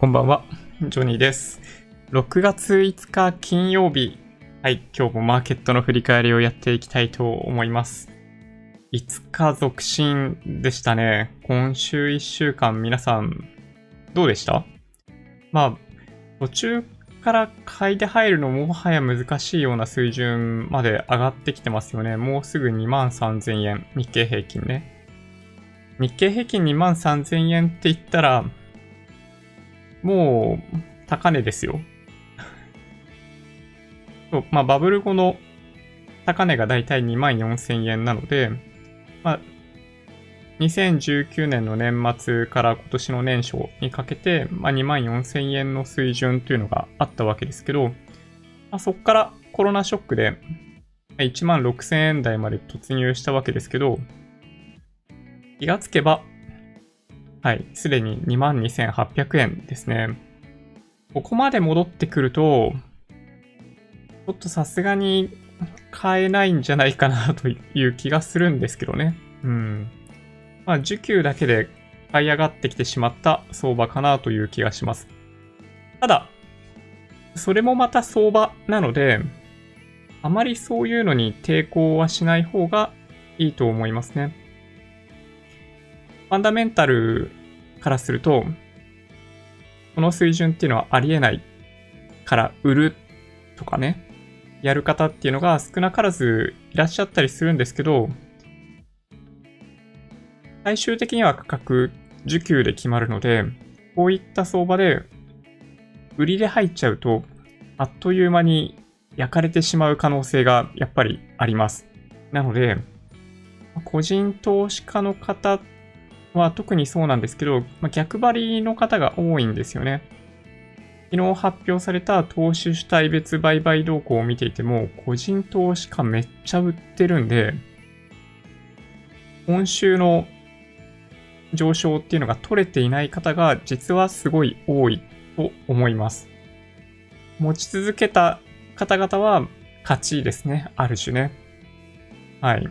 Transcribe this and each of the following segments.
こんばんは、ジョニーです。6月5日金曜日。はい、今日もマーケットの振り返りをやっていきたいと思います。5日続伸でしたね。今週1週間皆さん、どうでした？まあ、途中から買いで入るのもはや難しいような水準まで上がってきてますよね。もうすぐ2万3000円、日経平均ね。日経平均2万3000円って言ったら、もう、高値ですよ。そうまあ、バブル後の高値がだいたい2万4000円なので、まあ、2019年の年末から今年の年初にかけて、まあ、2万4000円の水準というのがあったわけですけど、まあ、そこからコロナショックで1万6000円台まで突入したわけですけど、気がつけば、はい、すでに22,800円ですね。ここまで戻ってくると、ちょっとさすがに買えないんじゃないかなという気がするんですけどね。うん。まあ、需給だけで買い上がってきてしまった相場かなという気がします。ただ、それもまた相場なので、あまりそういうのに抵抗はしない方がいいと思いますね。ファンダメンタルからすると、この水準っていうのはありえないから売るとかね、やる方っていうのが少なからずいらっしゃったりするんですけど、最終的には価格、需給で決まるので、こういった相場で売りで入っちゃうと、あっという間に焼かれてしまう可能性がやっぱりあります。なので、個人投資家の方は特にそうなんですけど、まあ、逆張りの方が多いんですよね。昨日発表された投資主体別売買動向を見ていても、個人投資家めっちゃ売ってるんで、今週の上昇っていうのが取れていない方が実はすごい多いと思います。持ち続けた方々は勝ちですね。ある種ね。はい。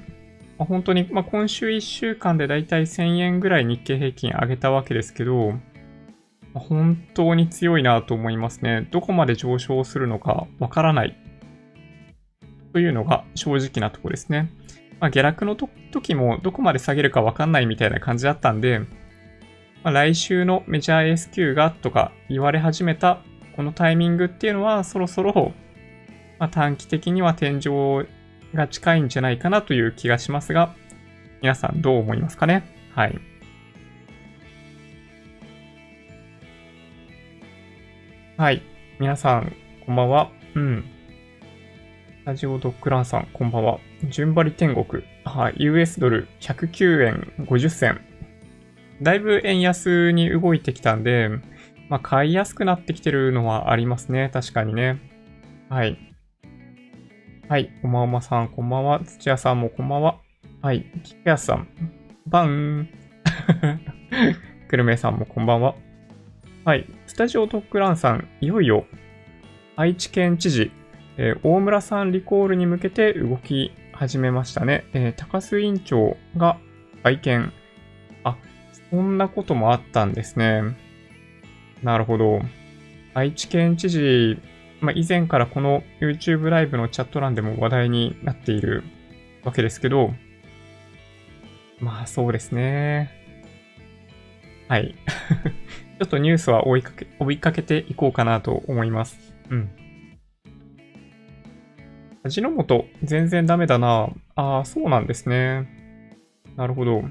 まあ本当に、まあ、今週1週間でだいたい1000円ぐらい日経平均上げたわけですけど、まあ本当に強いなと思いますね。どこまで上昇するのかわからないというのが正直なところですね。まあ、下落の時もどこまで下げるかわかんないみたいな感じだったんで、まあ、来週のメジャー S q がとか言われ始めたこのタイミングっていうのはそろそろ、まあ、短期的には天井が近いんじゃないかなという気がしますが、皆さんどう思いますかね？はい。はい。皆さん、こんばんは。うん。スタジオドッグランさん、こんばんは。順張り天国。はい。US ドル109円50銭。だいぶ円安に動いてきたんで、まあ、買いやすくなってきてるのはありますね。確かにね。はい。はい。おまおまさん、こんばんは。土屋さんもこんばんは。はい。キクヤさん、バン。くるめさんもこんばんは。はい。スタジオトックランさん、いよいよ、愛知県知事、えー大村さんリコールに向けて動き始めましたね。えー高須委員長が会見。あ、そんなこともあったんですね。なるほど。愛知県知事、まあ、以前からこの YouTube ライブのチャット欄でも話題になっているわけですけど、まあそうですね。はい。ちょっとニュースは追いかけ、追いかけていこうかなと思います。うん。味の素、全然ダメだな。ああ、そうなんですね。なるほど。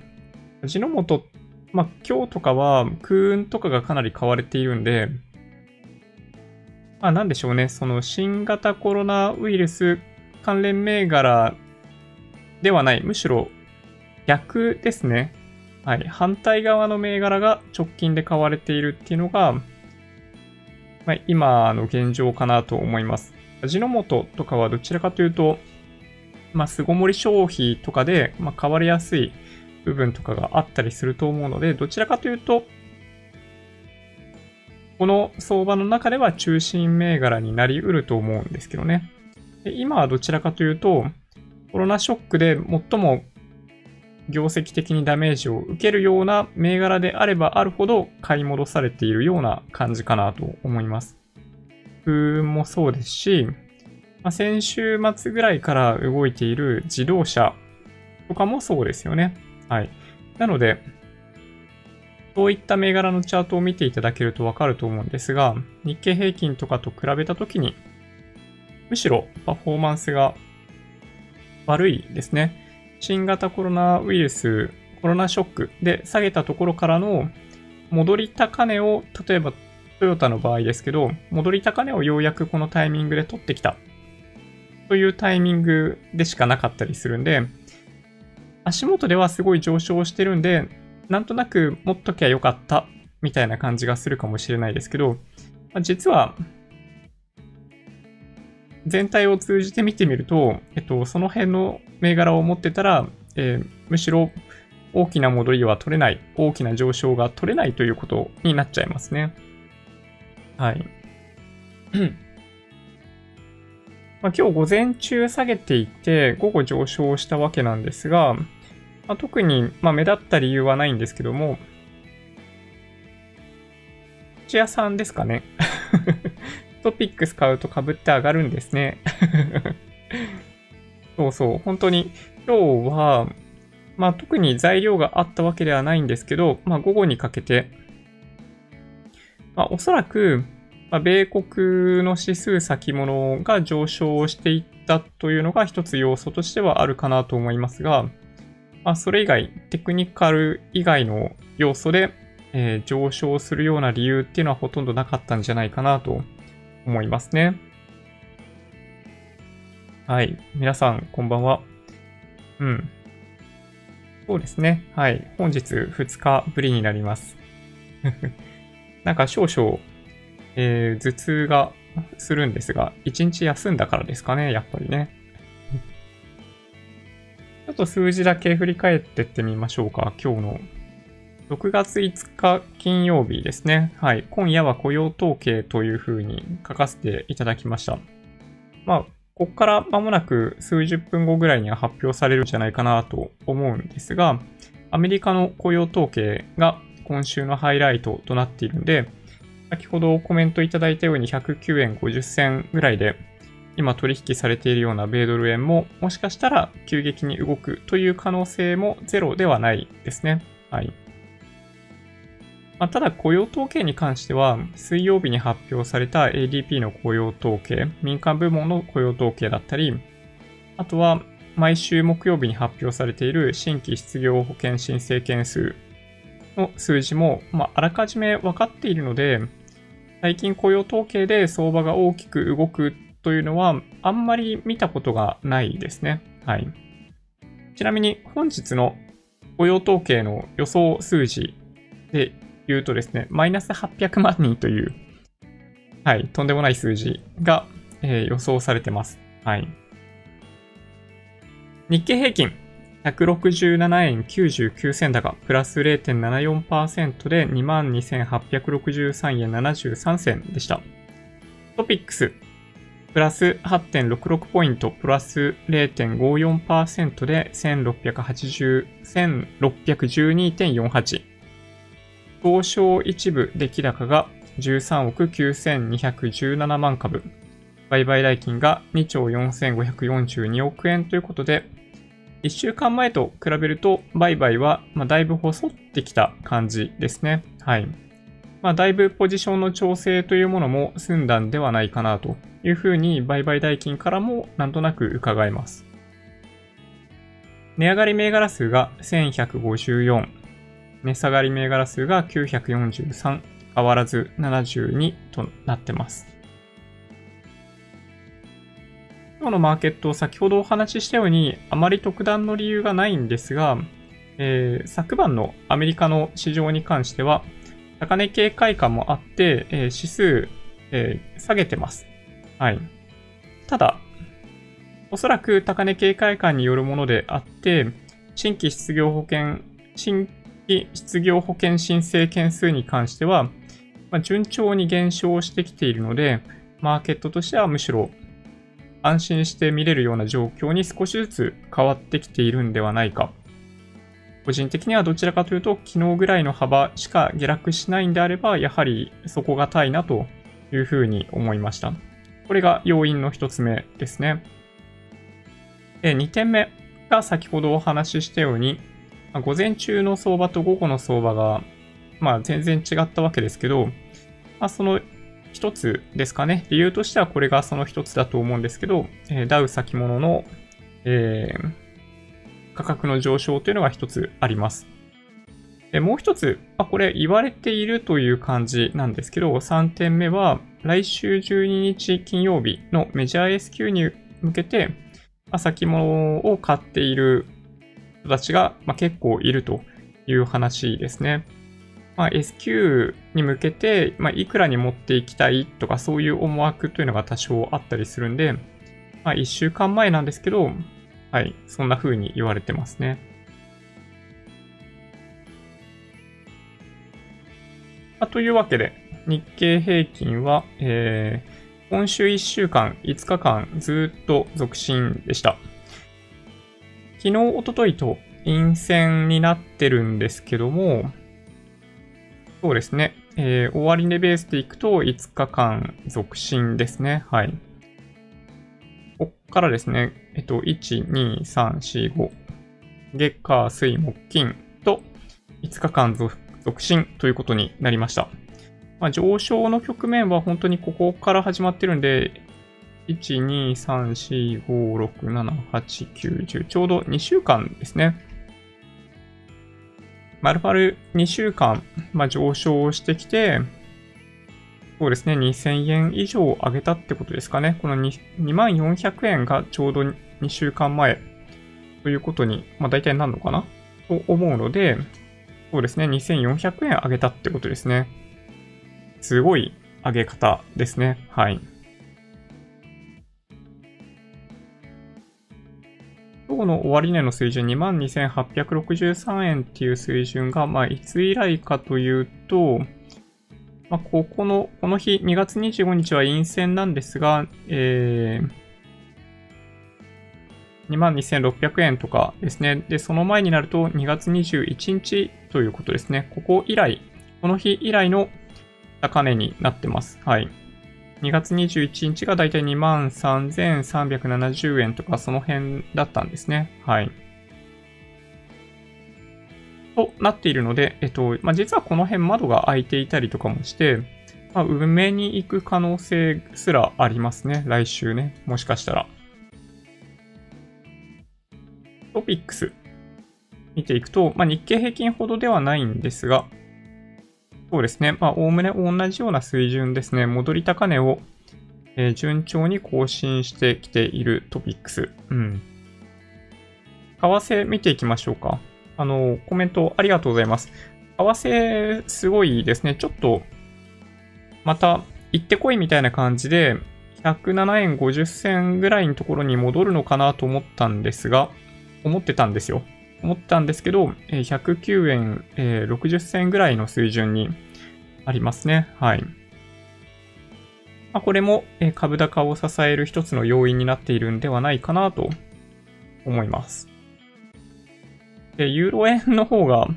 味の素、まあ今日とかは空運とかがかなり買われているんで、まあなんでしょうね。その新型コロナウイルス関連銘柄ではない。むしろ逆ですね。はい。反対側の銘柄が直近で買われているっていうのが、まあ、今の現状かなと思います。味の素とかはどちらかというと、まあ、巣ごもり消費とかで、まあ、買われやすい部分とかがあったりすると思うので、どちらかというと、この相場の中では中心銘柄になり得ると思うんですけどね。で今はどちらかというと、コロナショックで最も業績的にダメージを受けるような銘柄であればあるほど買い戻されているような感じかなと思います。風もそうですし、まあ、先週末ぐらいから動いている自動車とかもそうですよね。はい。なので、そういった銘柄のチャートを見ていただけるとわかると思うんですが、日経平均とかと比べたときに、むしろパフォーマンスが悪いですね。新型コロナウイルス、コロナショックで下げたところからの戻り高値を、例えばトヨタの場合ですけど、戻り高値をようやくこのタイミングで取ってきたというタイミングでしかなかったりするんで、足元ではすごい上昇してるんで、なんとなく持っときゃよかったみたいな感じがするかもしれないですけど、まあ、実は全体を通じて見てみると、えっと、その辺の銘柄を持ってたら、えー、むしろ大きな戻りは取れない、大きな上昇が取れないということになっちゃいますね。はい。まあ、今日午前中下げていて、午後上昇したわけなんですが、まあ、特に、まあ、目立った理由はないんですけども、土屋さんですかね。トピックス買うと被って上がるんですね。そうそう。本当に今日は、まあ特に材料があったわけではないんですけど、まあ午後にかけて、まあおそらく、まあ、米国の指数先物が上昇していったというのが一つ要素としてはあるかなと思いますが、まあ、それ以外、テクニカル以外の要素で、えー、上昇するような理由っていうのはほとんどなかったんじゃないかなと思いますね。はい。皆さん、こんばんは。うん。そうですね。はい。本日2日ぶりになります。なんか少々、えー、頭痛がするんですが、1日休んだからですかね、やっぱりね。ちょっと数字だけ振り返ってってみましょうか。今日の6月5日金曜日ですね。はい。今夜は雇用統計というふうに書かせていただきました。まあ、ここから間もなく数十分後ぐらいには発表されるんじゃないかなと思うんですが、アメリカの雇用統計が今週のハイライトとなっているんで、先ほどコメントいただいたように109円50銭ぐらいで今取引されているような米ドル円ももしかしたら急激に動くという可能性もゼロではないですね。はい。まあ、ただ雇用統計に関しては、水曜日に発表された ADP の雇用統計、民間部門の雇用統計だったり、あとは毎週木曜日に発表されている新規失業保険申請件数の数字も、まあ、あらかじめ分かっているので、最近雇用統計で相場が大きく動くというのは、あんまり見たことがないですね。はい。ちなみに本日の雇用統計の予想数字で言うとですね、マイナス800万人という、はい、とんでもない数字が、えー、予想されてます。はい。日経平均、167円99銭高、プラス0.74%で22,863円73銭でした。トピックス、プラス8.66ポイント、プラス0.54%で1680、1612.48。東証一部出来高が13億9217万株。売買代金が2兆4542億円ということで、1週間前と比べると、売買は、まだいぶ細ってきた感じですね。はい。まあ、だいぶポジションの調整というものも済んだんではないかなというふうに、売買代金からもなんとなく伺えます。値上がり銘柄数が1154、値下がり銘柄数が943、変わらず72となってます。今日のマーケット、先ほどお話ししたように、あまり特段の理由がないんですが、えー、昨晩のアメリカの市場に関しては、高値警戒感もあって、えー、指数、えー、下げてます。はい。ただ、おそらく高値警戒感によるものであって、新規失業保険、新規失業保険申請件数に関しては、まあ、順調に減少してきているので、マーケットとしてはむしろ安心して見れるような状況に少しずつ変わってきているんではないか個人的にはどちらかというと、昨日ぐらいの幅しか下落しないんであれば、やはり底堅いなというふうに思いました。これが要因の一つ目ですね。2点目が先ほどお話ししたように、ま午前中の相場と午後の相場が、まあ、全然違ったわけですけど、まあ、その一つですかね。理由としてはこれがその一つだと思うんですけど、えダウ先物の、えー、価格の上昇というのが一つあります。でもう一つ、あ、これ言われているという感じなんですけど、3点目は、来週12日金曜日のメジャー S q に向けて、先物を買っている人たちが、まあ、結構いるという話ですね。まあ、SQ に向けて、まあ、いくらに持っていきたいとかそういう思惑というのが多少あったりするんで、まあ、1週間前なんですけど、はい、そんな風に言われてますね。まあ、というわけで、日経平均は、えー、今週1週間、5日間ずっと続伸でした。昨日、おとといと陰線になってるんですけども、そうですね。えー、終値ベースでいくと5日間続伸ですね。はい。こっからですね、えっと、1、2、3、4、5。月火、水、木、金と5日間続伸ということになりました。まあ、上昇の局面は本当にここから始まってるんで、1、2、3、4、5、6、7、8、9、10。ちょうど2週間ですね。まるまる2週間、まあ、上昇してきて、そうですね、2000円以上上げたってことですかね。この2400円がちょうど2週間前ということに、まあ、大体なるのかな？と思うので、そうですね、2400円上げたってことですね。すごい上げ方ですね。はい。今日の終値の水準22,863円っていう水準が、まあ、いつ以来かというと、まあ、ここの、この日、2月25日は陰線なんですが、えー、22,600円とかですね。で、その前になると2月21日ということですね。ここ以来、この日以来の高値になってます。はい。2月21日がだいたい23,370円とかその辺だったんですね。はい。となっているので、えっと、まあ、実はこの辺窓が開いていたりとかもして、まあ、上に行く可能性すらありますね。来週ね。もしかしたら。トピックス見ていくと、まあ、日経平均ほどではないんですが、そうですね。まあ、おおむね同じような水準ですね。戻り高値を、えー、順調に更新してきているトピックス。うん。為替見ていきましょうか。あの、コメントありがとうございます。為替すごいですね。ちょっと、また行ってこいみたいな感じで、107円50銭ぐらいのところに戻るのかなと思ったんですが、思ってたんですよ。思ったんですけど、109円、え60銭ぐらいの水準にありますね。はい。まあ、これも株高を支える一つの要因になっているんではないかなと思います。で、ユーロ円の方が、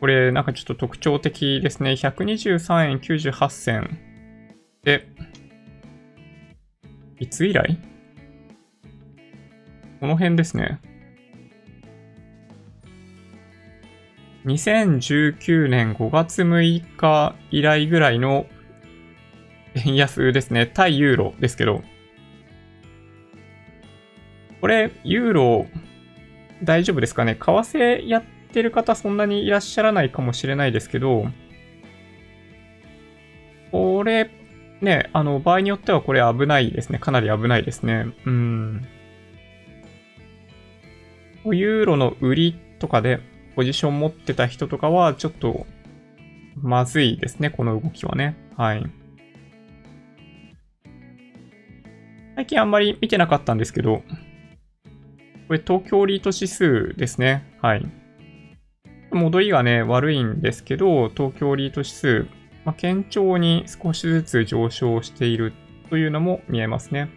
これなんかちょっと特徴的ですね。123円98銭で、いつ以来？この辺ですね。2019年5月6日以来ぐらいの円安ですね。対ユーロですけど。これ、ユーロ、大丈夫ですかね？為替やってる方そんなにいらっしゃらないかもしれないですけど、これ、ね、あの、場合によってはこれ危ないですね。かなり危ないですね。うん。ユーロの売りとかで、ポジション持ってた人とかは、ちょっと、まずいですね、この動きはね。はい。最近あんまり見てなかったんですけど、これ東京リート指数ですね。はい。戻りがね、悪いんですけど、東京リート指数、まあ、堅調に少しずつ上昇しているというのも見えますね。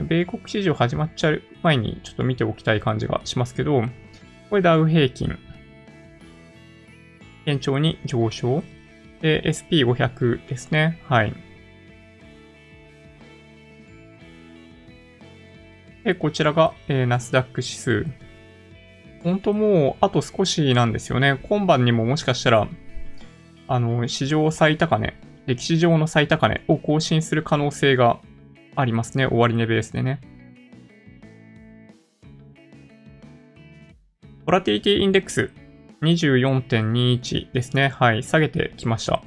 米国市場始まっちゃう前にちょっと見ておきたい感じがしますけど、これダウ平均。堅調に上昇。で、SP500 ですね。はい。で、こちらが、えー、ナスダック指数。本当もう、あと少しなんですよね。今晩にももしかしたら、あの、史上最高値、歴史上の最高値を更新する可能性がありますね。終値ベースでね。ボラティリティインデックス24.21ですね。はい。下げてきました。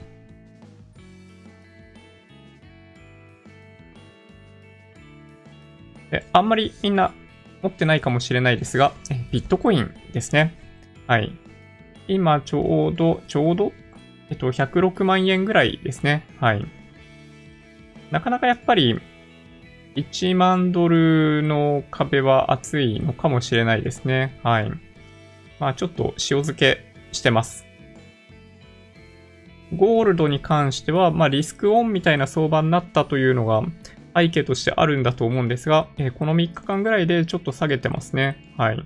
あんまりみんな持ってないかもしれないですが、ビットコインですね。はい。今ちょうど、ちょうど、えっと、106万円ぐらいですね。はい。なかなかやっぱり、1万ドルの壁は厚いのかもしれないですね。はい。まあちょっと塩漬けしてます。ゴールドに関しては、まあリスクオンみたいな相場になったというのが、背景としてあるんだと思うんですが、えー、この3日間ぐらいでちょっと下げてますね。はい。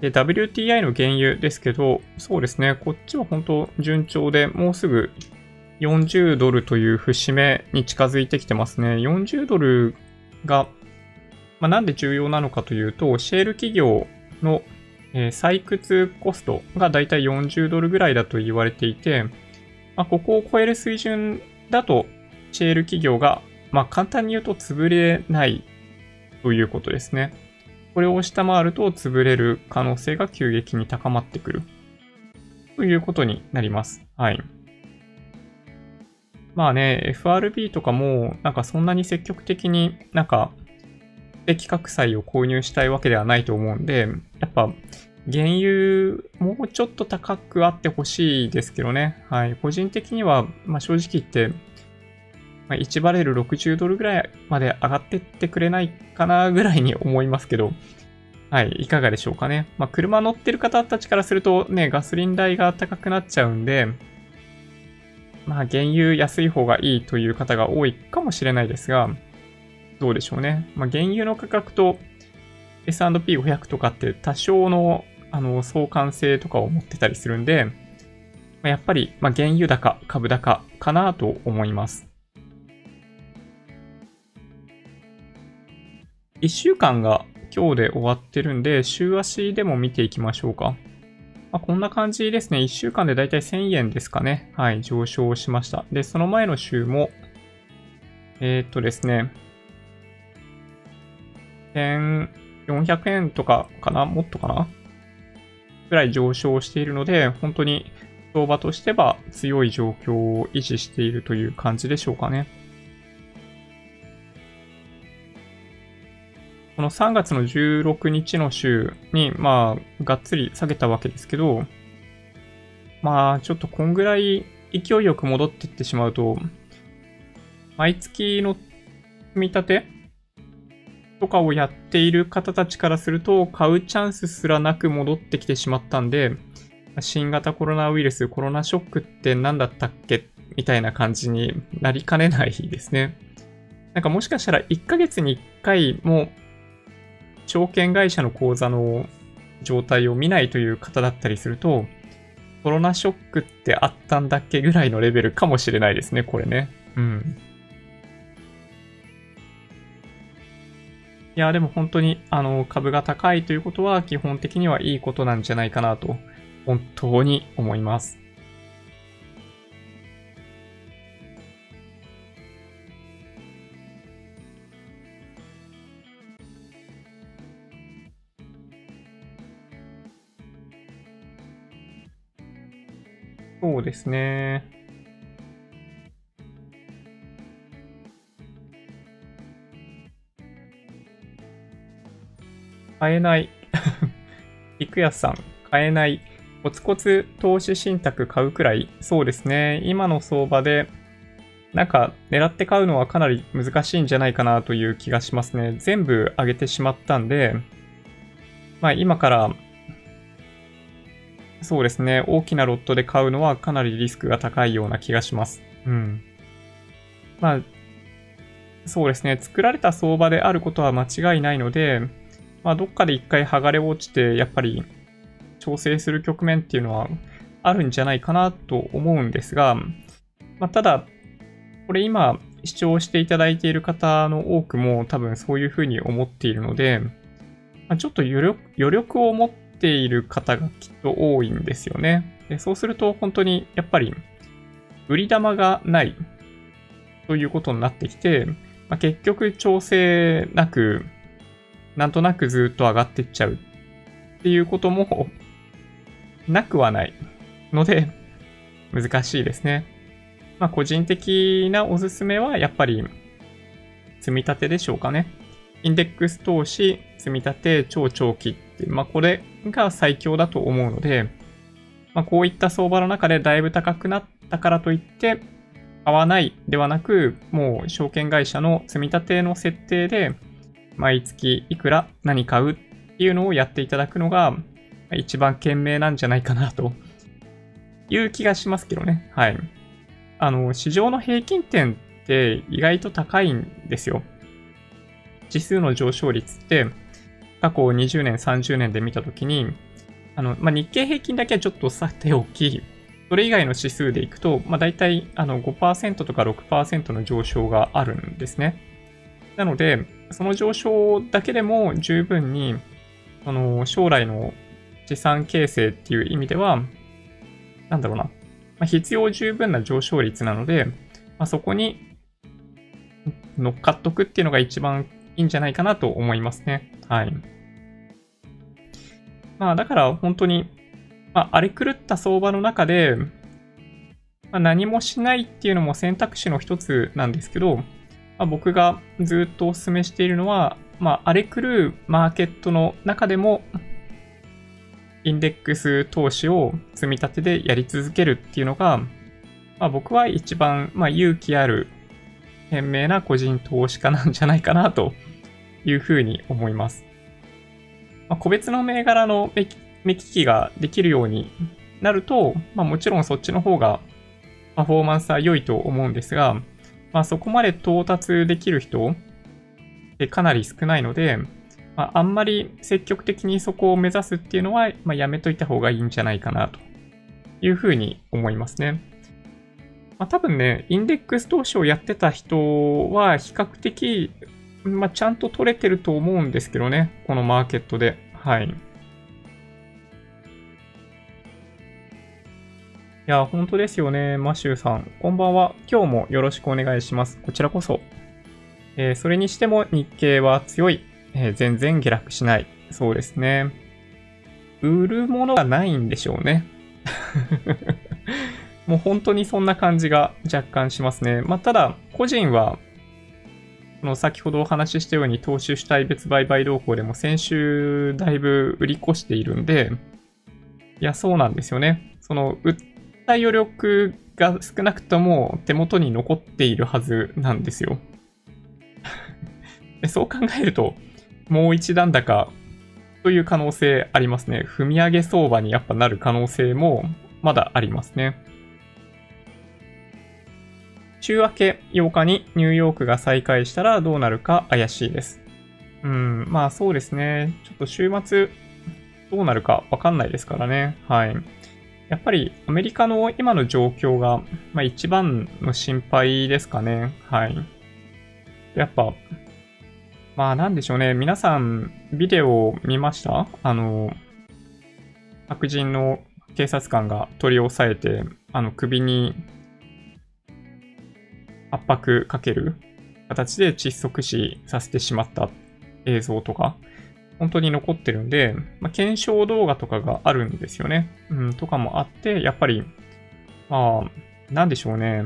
で、WTI の原油ですけど、そうですね、こっちは本当順調で、もうすぐ40ドルという節目に近づいてきてますね。40ドルが、まあ、なんで重要なのかというと、シェール企業のえ、採掘コストがだいたい40ドルぐらいだと言われていて、まあ、ここを超える水準だと、シェール企業が、まあ、簡単に言うと潰れないということですね。これを下回ると潰れる可能性が急激に高まってくる。ということになります。はい。まあね、FRB とかも、なんかそんなに積極的になんか的確債を購入したいわけではないと思うんで、やっぱ、原油、もうちょっと高くあってほしいですけどね。はい。個人的には、まあ、正直言って、まあ、1バレル60ドルぐらいまで上がってってくれないかなぐらいに思いますけど、はい。いかがでしょうかね。まあ、車乗ってる方たちからするとね、ガソリン代が高くなっちゃうんで、まあ、原油安い方がいいという方が多いかもしれないですが、どうでしょうね。まあ、原油の価格と S&P500 とかって多少のあの相関性とかを持ってたりするんで、やっぱり、まあ、原油高、株高かなと思います。1週間が今日で終わってるんで、週足でも見ていきましょうか。まあ、こんな感じですね。1週間でだいたい1000円ですかね。はい、上昇しました。で、その前の週も、えー、っとですね、1400円とかかな？もっとかな？ぐらい上昇しているので、本当に相場としては強い状況を維持しているという感じでしょうかね。この3月の16日の週に、まあ、がっつり下げたわけですけど、まあ、ちょっとこんぐらい勢いよく戻っていってしまうと、毎月の積み立てとかをやっている方たちからすると、買うチャンスすらなく戻ってきてしまったんで、新型コロナウイルス、コロナショックって何だったっけ？みたいな感じになりかねないですね。なんかもしかしたら1ヶ月に1回も証券会社の口座の状態を見ないという方だったりすると、コロナショックってあったんだっけぐらいのレベルかもしれないですね、これね。うん。いや、でも本当に、あの、株が高いということは、基本的にはいいことなんじゃないかなと、本当に思います。そうですね。買えない。菊安さん、買えない。コツコツ投資信託買うくらい。そうですね。今の相場で、なんか狙って買うのはかなり難しいんじゃないかなという気がしますね。全部上げてしまったんで、まあ今から、そうですね。大きなロットで買うのはかなりリスクが高いような気がします。うん。まあ、そうですね、作られた相場であることは間違いないので、まあ、どっかで一回剥がれ落ちて、やっぱり調整する局面っていうのはあるんじゃないかなと思うんですが、まあ、ただ、これ今視聴していただいている方の多くも多分そういうふうに思っているので、ま、ちょっと余力余力を持ってている方がきっと多いんですよね。でそうすると本当にやっぱり売り玉がないということになってきて、まあ、結局調整なく、なんとなくずっと上がっていっちゃうっていうこともなくはないので、難しいですね。まあ、個人的なおすすめはやっぱり積み立てでしょうかね。インデックス投資、積み立て、超長期って、まあ、これが最強だと思うので、まあ、こういった相場の中でだいぶ高くなったからといって、買わないではなく、もう証券会社の積み立ての設定で、毎月いくら何買うっていうのをやっていただくのが、一番賢明なんじゃないかなという気がしますけどね。はい。あの、市場の平均点って意外と高いんですよ。指数の上昇率って、過去20年、30年で見たときに、あの、まあ、日経平均だけはちょっとさておき、それ以外の指数でいくと、まあ、大体あの5%とか6%の上昇があるんですね。なので、その上昇だけでも十分に、あの将来の資産形成っていう意味では、なんだろうな、まあ、必要十分な上昇率なので、まあ、そこに乗っかっとくっていうのが一番いんじゃないかなと思いますね。はい。まあだから本当にまあ、荒れ狂った相場の中で、まあ、何もしないっていうのも選択肢の一つなんですけど、まあ、僕がずっとお勧めしているのは、まあ、荒れ狂うマーケットの中でも、インデックス投資を積み立てでやり続けるっていうのが、まあ、僕は一番、まあ、勇気ある、賢明な個人投資家なんじゃないかなというふうに思います。まあ、個別の銘柄の目利きができるようになると、まあ、もちろんそっちの方がパフォーマンスは良いと思うんですが、まあ、そこまで到達できる人ってかなり少ないので、まあ、んまり積極的にそこを目指すっていうのは、まあ、やめといた方がいいんじゃないかなというふうに思いますね。まあ、多分ね、インデックス投資をやってた人は比較的、まあ、ちゃんと取れてると思うんですけどね、このマーケットで。はい。いや、本当ですよね、マシューさん。こんばんは。今日もよろしくお願いします。こちらこそ。えー、それにしても日経は強い。えー、全然下落しない。そうですね。売るものがないんでしょうね。もう本当にそんな感じが若干しますね。まあ、ただ、個人は、この先ほどお話ししたように投資主体別売買動向でも先週だいぶ売り越しているんで、いや、そうなんですよね。その、売った余力が少なくとも手元に残っているはずなんですよ。そう考えると、もう一段高という可能性ありますね。踏み上げ相場にやっぱなる可能性もまだありますね。週明け8日にニューヨークが再開したらどうなるか怪しいです。うん、まあそうですね。ちょっと週末どうなるかわかんないですからね。はい。やっぱりアメリカの今の状況が、まあ、一番の心配ですかね。はい。やっぱ、まあなんでしょうね。皆さん、ビデオ見ました？あの、白人の警察官が取り押さえて、あの首に圧迫かける形で窒息死させてしまった映像とか、本当に残ってるんで、まあ、検証動画とかがあるんですよね。うん、とかもあって、やっぱり、まあ、なんでしょうね。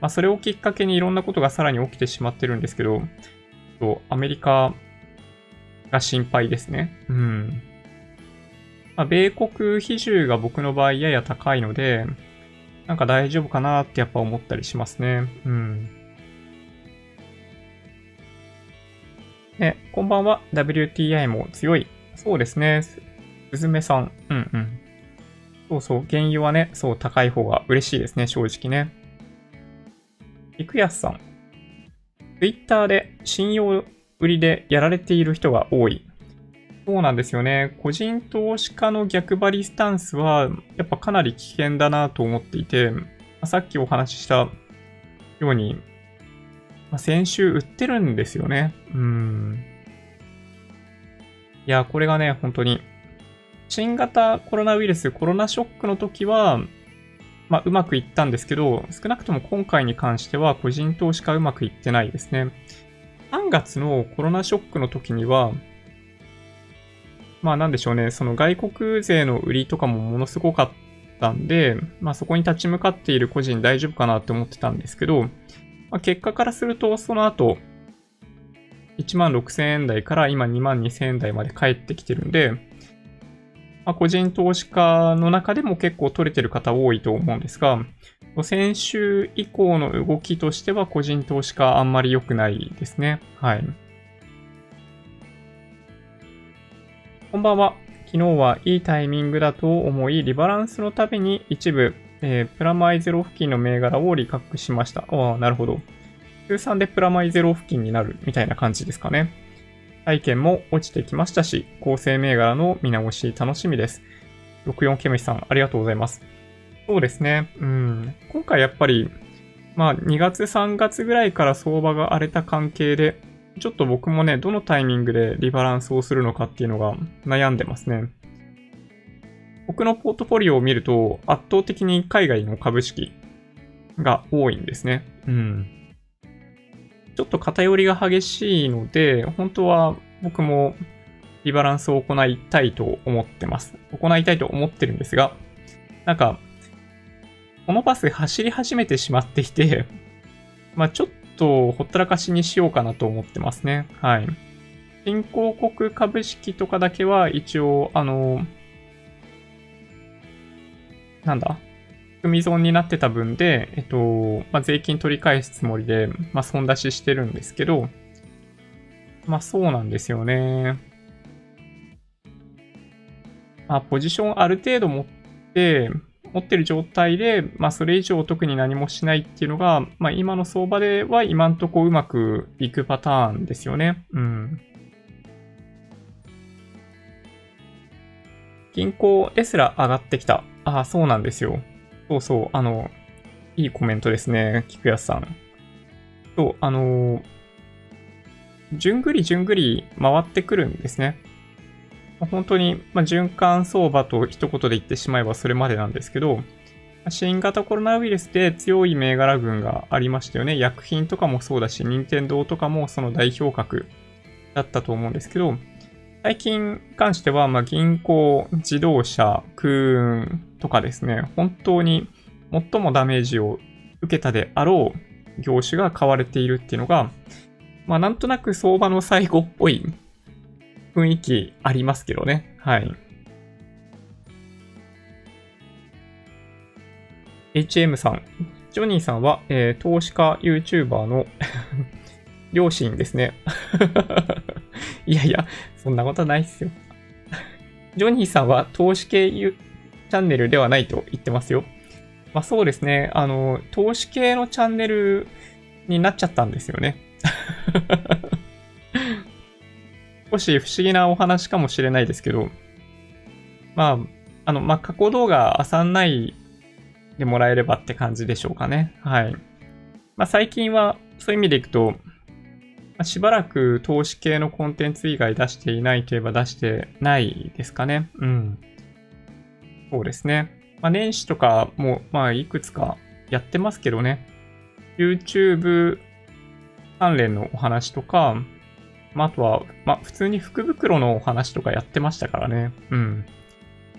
まあ、それをきっかけにいろんなことがさらに起きてしまってるんですけど、アメリカが心配ですね。うん。まあ、米国比重が僕の場合やや高いので、なんか大丈夫かなってやっぱ思ったりしますね。うん。ね、こんばんは。WTI も強い。そうですね。すずめさん。うんうん。そうそう。原油はね、そう高い方が嬉しいですね。正直ね。郁安さん。Twitter で信用売りでやられている人が多い。そうなんですよね。個人投資家の逆張りスタンスは、やっぱかなり危険だなと思っていて、さっきお話ししたように、ま、先週売ってるんですよね。うん。いや、これがね、本当に、新型コロナウイルス、コロナショックの時は、まあ、うまくいったんですけど、少なくとも今回に関しては個人投資家うまくいってないですね。3月のコロナショックの時には、まあなんでしょうね、その外国勢の売りとかもものすごかったんで、まあそこに立ち向かっている個人大丈夫かなって思ってたんですけど、まあ、結果からするとその後、1万6000円台から今2万2000円台まで帰ってきてるんで、まあ、個人投資家の中でも結構取れてる方多いと思うんですが、先週以降の動きとしては個人投資家あんまり良くないですね。はい。こんばんは。昨日はいいタイミングだと思い、リバランスのために一部、えー、プラマイゼロ付近の銘柄を利確しました。ああ、なるほど。中3でプラマイゼロ付近になるみたいな感じですかね。体験も落ちてきましたし、構成銘柄の見直し楽しみです。64ケムシさん、ありがとうございます。そうですね。うん。今回やっぱり、まあ2月3月ぐらいから相場が荒れた関係で、ちょっと僕もね、どのタイミングでリバランスをするのかっていうのが悩んでますね。僕のポートフォリオを見ると、圧倒的に海外の株式が多いんですね。うん。ちょっと偏りが激しいので、本当は僕もリバランスを行いたいと思ってます。行いたいと思ってるんですが、なんか、このバス走り始めてしまっていて、まあちょっとほったらかしにしようかなと思ってますね。はい。新興国株式とかだけは一応、あの、なんだ？含み損になってた分で、えっと、まあ、税金取り返すつもりで、まあ、損出ししてるんですけど、まあ、そうなんですよね。まあ、ポジションある程度持って、持ってる状態で、まあ、それ以上特に何もしないっていうのが、まあ、今の相場では今んとこうまくいくパターンですよね。うん。銀行ですら上がってきた。ああ、そうなんですよ。そうそう、あの、いいコメントですね、菊安さん。そう、あのじゅんぐりじゅんぐり回ってくるんですね。本当に、ま、循環相場と一言で言ってしまえばそれまでなんですけど、新型コロナウイルスで強い銘柄群がありましたよね。薬品とかもそうだし、任天堂とかもその代表格だったと思うんですけど、最近に関しては、ま銀行、自動車、空運とかですね、本当に最もダメージを受けたであろう業種が買われているっていうのが、まあなんとなく相場の最後っぽい雰囲気ありますけどね。はい。HM さん。ジョニーさんは、えー、投資家 YouTuber の 両親ですね。いやいや、そんなことないっすよ。ジョニーさんは投資系チャンネルではないと言ってますよ。まあそうですね。あの、投資系のチャンネルになっちゃったんですよね。少し不思議なお話かもしれないですけど、まあ、あの、まあ、過去動画あさんないでもらえればって感じでしょうかね。はい。まあ、最近は、そういう意味でいくと、まあ、しばらく投資系のコンテンツ以外出していないといえば出してないですかね。うん。そうですね。まあ、年始とかも、まあ、いくつかやってますけどね。YouTube 関連のお話とか、まあ、あとは、まあ、普通に福袋のお話とかやってましたからね。うん。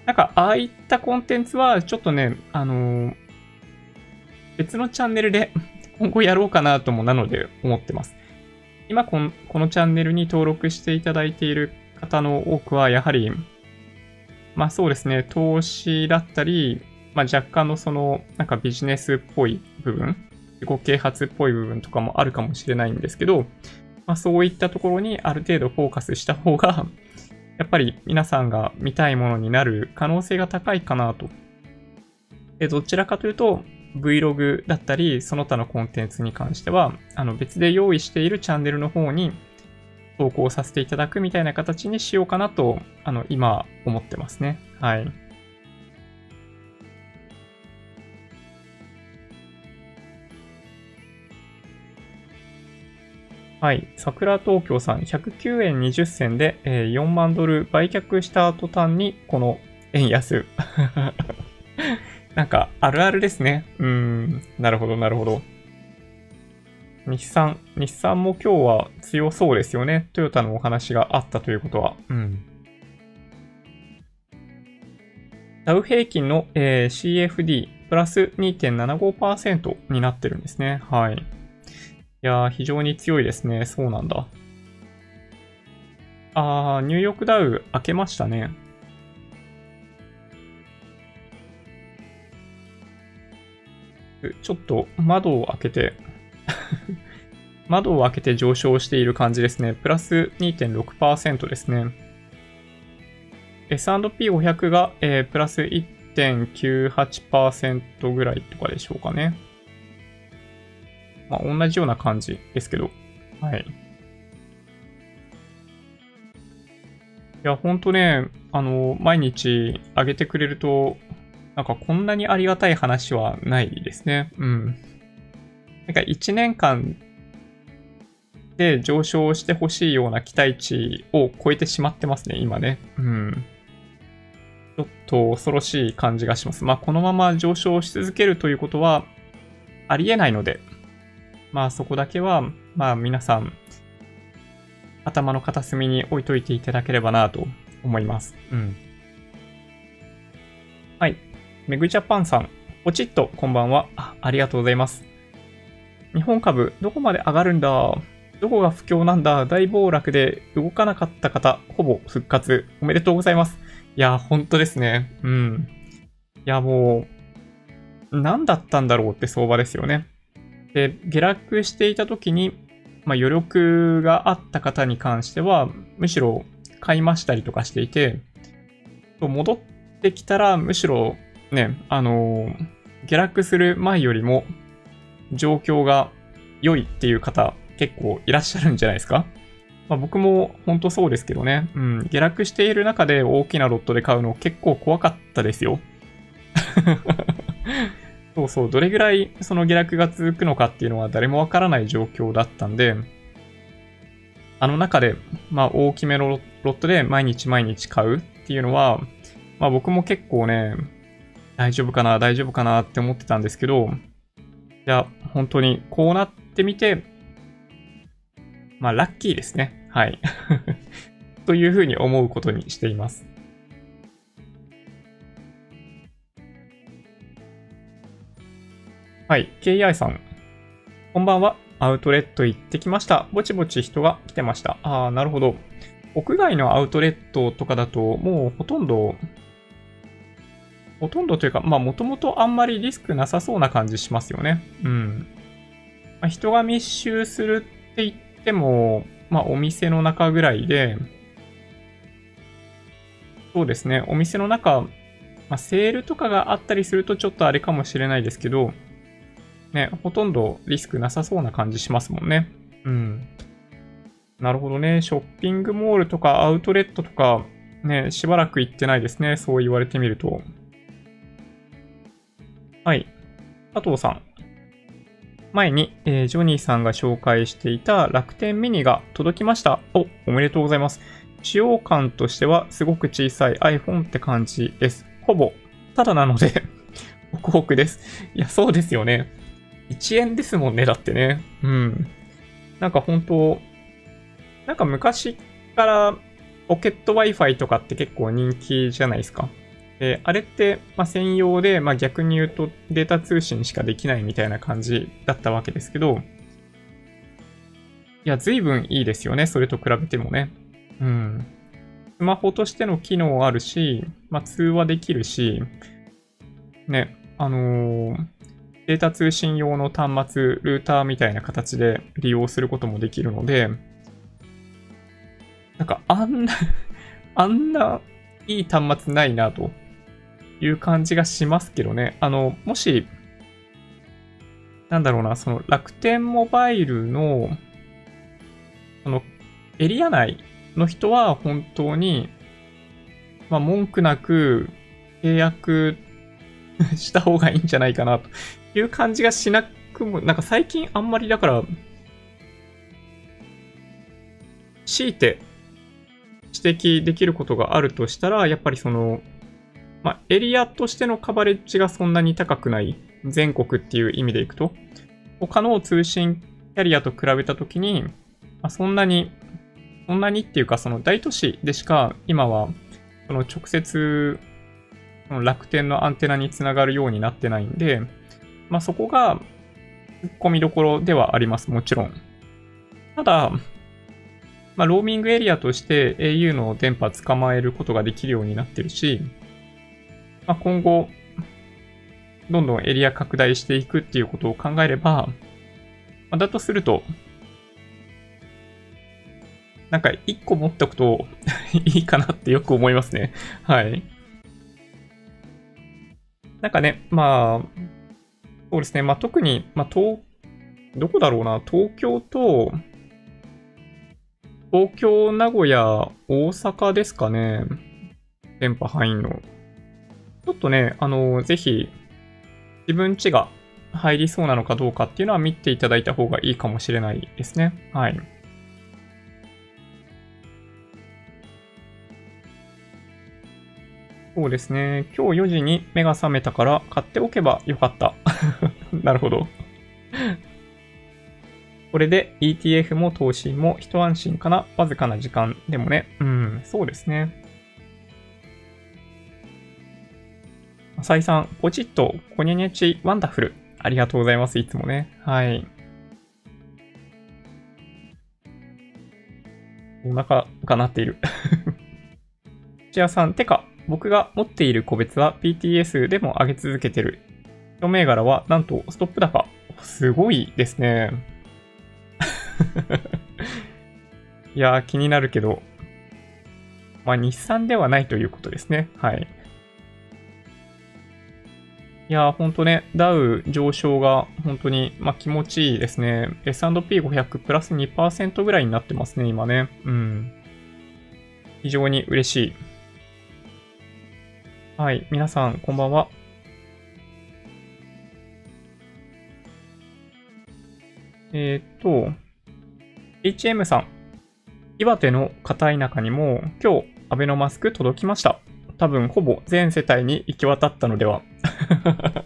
なんか、ああいったコンテンツは、ちょっとね、あのー、別のチャンネルで 今後やろうかなともなので思ってます。今この、このチャンネルに登録していただいている方の多くは、やはり、まあそうですね、投資だったり、まあ若干のその、なんかビジネスっぽい部分、自己啓発っぽい部分とかもあるかもしれないんですけど、まあ、そういったところにある程度フォーカスした方が、やっぱり皆さんが見たいものになる可能性が高いかなと。でどちらかというと、Vlog だったり、その他のコンテンツに関しては、あの別で用意しているチャンネルの方に投稿させていただくみたいな形にしようかなと、あの、今思ってますね。はい。はい。桜東京さん、109円20銭で、えー、4万ドル売却した途端に、この円安。なんか、あるあるですね。うん。なるほど、なるほど。日産、日産も今日は強そうですよね。トヨタのお話があったということは。うん。ダウ平均の、えー、CFD プラス2.75%になってるんですね。はい。やー、非常に強いですね。そうなんだ。あー、ニューヨークダウ開けましたね。ちょっと窓を開けて 窓を開けて上昇している感じですね。プラス2.6%ですね。S&P500 が、えー、プラス1.98%ぐらいとかでしょうかね。まあ、同じような感じですけど。はい。いや、ほんとね、あの、毎日上げてくれると、なんかこんなにありがたい話はないですね。うん。なんか1年間で上昇してほしいような期待値を超えてしまってますね、今ね。うん。ちょっと恐ろしい感じがします。まあ、このまま上昇し続けるということはありえないので、まあそこだけは、まあ皆さん、頭の片隅に置いといていただければなと思います。うん。はい。メグジャパンさん、ポチッとこんばんはあ。ありがとうございます。日本株、どこまで上がるんだ？どこが不況なんだ？大暴落で動かなかった方、ほぼ復活。おめでとうございます。いや、本当ですね。うん。いや、もう、何だったんだろうって相場ですよね。で、下落していた時に、まあ、余力があった方に関しては、むしろ買いましたりとかしていて、戻ってきたら、むしろね、あのー、下落する前よりも状況が良いっていう方結構いらっしゃるんじゃないですか。まあ、僕も本当そうですけどね、うん、下落している中で大きなロットで買うの結構怖かったですよ。そうそう、どれぐらいその下落が続くのかっていうのは誰もわからない状況だったんで、あの中で、まあ大きめのロットで毎日毎日買うっていうのは、まあ僕も結構ね、大丈夫かな、大丈夫かなって思ってたんですけど、いや、本当にこうなってみて、まあラッキーですね。はい。というふうに思うことにしています。はい。KI さん。こんばんは。アウトレット行ってきました。ぼちぼち人が来てました。ああ、なるほど。屋外のアウトレットとかだと、もうほとんど、ほとんどというか、まあもともとあんまりリスクなさそうな感じしますよね。うん。まあ、人が密集するって言っても、まあお店の中ぐらいで、そうですね。お店の中、まあ、セールとかがあったりするとちょっとあれかもしれないですけど、ね、ほとんどリスクなさそうな感じしますもんね。うん。なるほどね。ショッピングモールとかアウトレットとか、ね、しばらく行ってないですね。そう言われてみると。はい。佐藤さん。前に、えー、ジョニーさんが紹介していた楽天ミニが届きました。お、おめでとうございます。使用感としてはすごく小さい iPhone って感じです。ほぼ、ただなので ホクホクです。いや、そうですよね。1円ですもんね、だってね。うん。なんか本当なんか昔からポケット Wi-Fi とかって結構人気じゃないですか。で、あれって、ま、専用で、まあ、逆に言うとデータ通信しかできないみたいな感じだったわけですけど、いや、随分いいですよね。それと比べてもね。うん。スマホとしての機能あるし、まあ、通話できるし、ね、あのー、データ通信用の端末、ルーターみたいな形で利用することもできるので、なんかあんな あんないい端末ないなという感じがしますけどね。あの、もしなんだろうな、その楽天モバイルの、そのエリア内の人は本当に、まあ、文句なく契約 した方がいいんじゃないかなという感じがしなくも、なんか最近あんまりだから、強いて指摘できることがあるとしたら、やっぱりその、まあ、エリアとしてのカバレッジがそんなに高くない、全国っていう意味でいくと、他の通信キャリアと比べたときに、まあ、そんなに、そんなにっていうか、その大都市でしか今は、その直接、楽天のアンテナにつながるようになってないんで、まあ、そこが、突っ込みどころではあります、もちろん。ただ、まあ、ローミングエリアとして au の電波捕まえることができるようになってるし、まあ、今後、どんどんエリア拡大していくっていうことを考えれば、まあ、だとすると、なんか一個持っておくと いいかなってよく思いますね。はい。なんかね、まあ、そうですね。まあ特に、まあ東、どこだろうな、東京と、東京、名古屋、大阪ですかね。電波範囲の。ちょっとね、あの、ぜひ、自分家が入りそうなのかどうかっていうのは見ていただいた方がいいかもしれないですね。はい。そうですね。今日4時に目が覚めたから買っておけばよかった。なるほど。これで ETF も投資も一安心かな。わずかな時間でもね。うん、そうですね。浅井さん、ポチッと、コニャニャチ、ワンダフル。ありがとうございます。いつもね。はい。お腹が鳴っている。チアさん、てか、僕が持っている個別は PTS でも上げ続けてる。一銘柄は、なんと、ストップ高。すごいですね。いやー、気になるけど、まあ、日産ではないということですね。はい。いやー、ほんとね、ダウ上昇が本当に、まあ、気持ちいいですね。S&P500 プラス2%ぐらいになってますね、今ね。うん。非常に嬉しい。はい、皆さん、こんばんは。えー、っと、HM さん。岩手の片田舎にも今日アベノマスク届きました。多分ほぼ全世帯に行き渡ったのでは。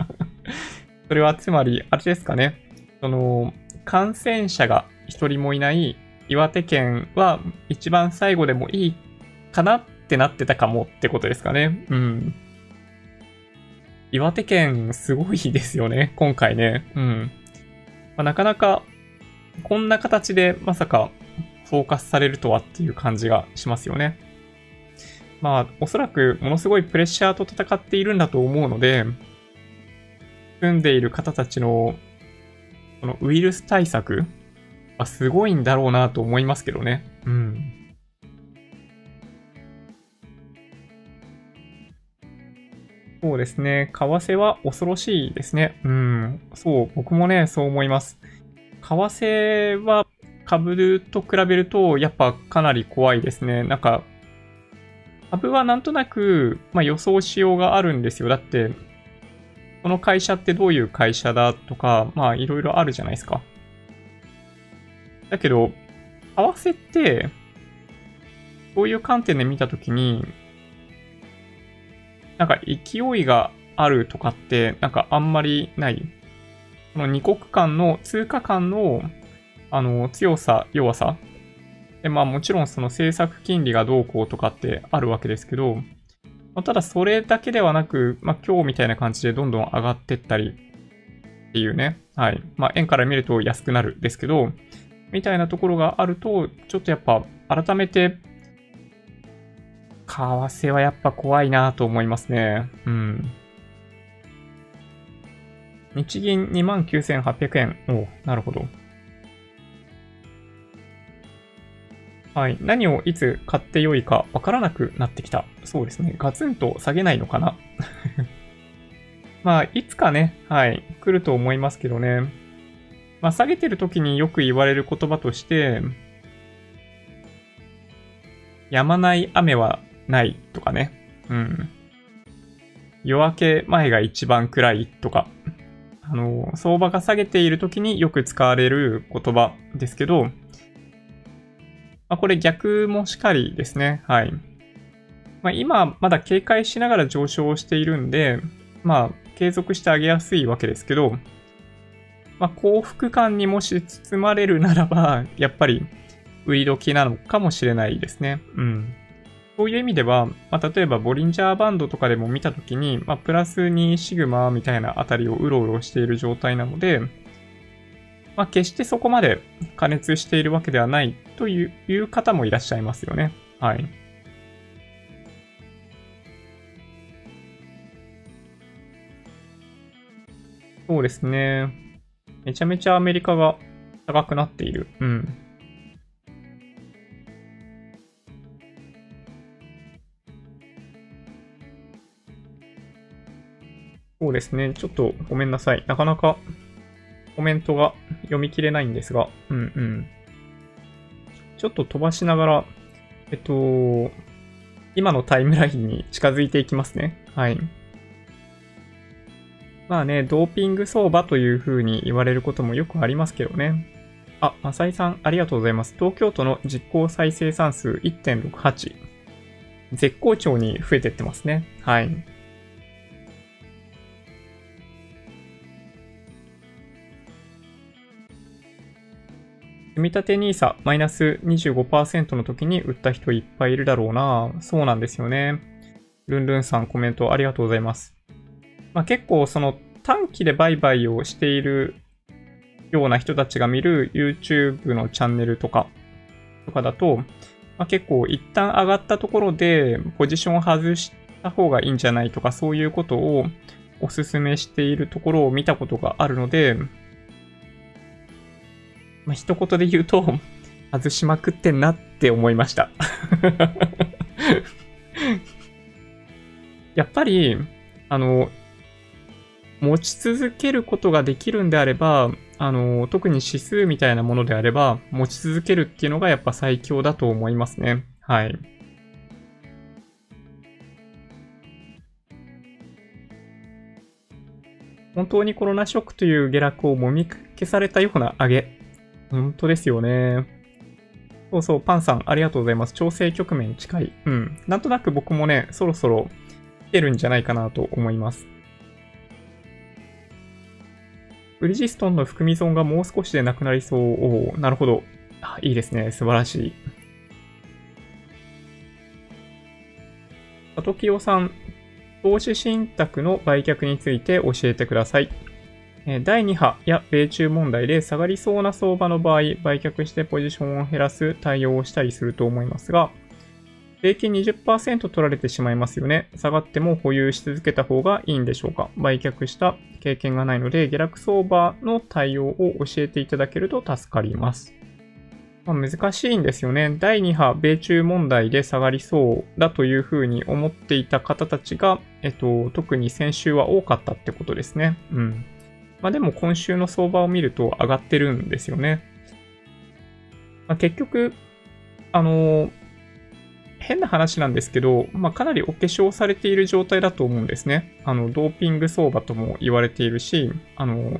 それはつまり、あれですかね。その、感染者が一人もいない岩手県は一番最後でもいいかなっってなってたかもってことですかね。うん。岩手県すごいですよね。今回ね。うん。まあ、なかなかこんな形でまさかフォーカスされるとはっていう感じがしますよね。まあ、おそらくものすごいプレッシャーと戦っているんだと思うので、住んでいる方たちの、このウイルス対策はすごいんだろうなと思いますけどね。うん。そうですね。為替は恐ろしいですね。うん。そう、僕もね、そう思います。為替は株と比べるとやっぱかなり怖いですね。なんか、株はなんとなく、まあ、予想しようがあるんですよ。だって、この会社ってどういう会社だとか、まあいろいろあるじゃないですか。だけど、為替って、そういう観点で見たときに、なんか勢いがあるとかって、なんかあんまりないこの2国間の通貨間のあの強さ、弱さ。で、まあもちろんその政策金利がどうこうとかってあるわけですけど、ただそれだけではなく、まあ今日みたいな感じでどんどん上がってったりっていうね。はい。まあ円から見ると安くなるですけど、みたいなところがあると、ちょっとやっぱ改めて、為替はやっぱ怖いなと思いますね。うん。日銀29,800円。おなるほど。はい。何をいつ買ってよいかわからなくなってきた。そうですね。ガツンと下げないのかな。まあ、いつかね、はい、来ると思いますけどね。まあ、下げてる時によく言われる言葉として、止まない雨はないとかね。うん。夜明け前が一番暗いとか。あの、相場が下げている時によく使われる言葉ですけど、まあ、これ逆もしかりですね。はい。まあ、今、まだ警戒しながら上昇しているんで、まあ、継続してあげやすいわけですけど、まあ、幸福感にもし包まれるならば、やっぱり、売り時なのかもしれないですね。うん。そういう意味では、まあ、例えばボリンジャーバンドとかでも見たときに、まあ、プラス2シグマみたいなあたりをうろうろしている状態なので、まあ、決してそこまで加熱しているわけではないという方もいらっしゃいますよね。はい。そうですね。めちゃめちゃアメリカが高くなっている。うん。そうですね。ちょっとごめんなさい。なかなかコメントが読み切れないんですが、うんうん。ちょっと飛ばしながら、えっと、今のタイムラインに近づいていきますね。はい。まあね、ドーピング相場という風に言われることもよくありますけどね。あ、マサイさん、ありがとうございます。東京都の実効再生産数1.68。絶好調に増えてってますね。はい。積立て NISA マイナス25%の時に売った人いっぱいいるだろうな。そうなんですよね。ルンルンさんコメントありがとうございます。まあ、結構その短期で売買をしているような人たちが見る YouTube のチャンネルとか、とかだと、まあ、結構一旦上がったところでポジション外した方がいいんじゃないとかそういうことをお勧めしているところを見たことがあるので、まあ、一言で言うと、外しまくってんなって思いました やっぱり、あの、持ち続けることができるんであれば、あの、特に指数みたいなものであれば、持ち続けるっていうのがやっぱ最強だと思いますね。はい。本当にコロナショックという下落をもみ消されたような上げ。本当ですよね。そうそう、パンさん、ありがとうございます。調整局面近い。うん。なんとなく僕もね、そろそろ来てるんじゃないかなと思います。ブリヂストンの含み損がもう少しでなくなりそう。おなるほど。あいいですね。素晴らしい。里清さん、投資信託の売却について教えてください。第2波や米中問題で下がりそうな相場の場合、売却してポジションを減らす対応をしたりすると思いますが、平均20%取られてしまいますよね。下がっても保有し続けた方がいいんでしょうか売却した経験がないので、下落相場の対応を教えていただけると助かります。まあ、難しいんですよね。第2波、米中問題で下がりそうだというふうに思っていた方たちが、えっと、特に先週は多かったってことですね。うん。まあでも今週の相場を見ると上がってるんですよね。まあ、結局、あのー、変な話なんですけど、まあ、かなりお化粧されている状態だと思うんですね。あの、ドーピング相場とも言われているし、あの、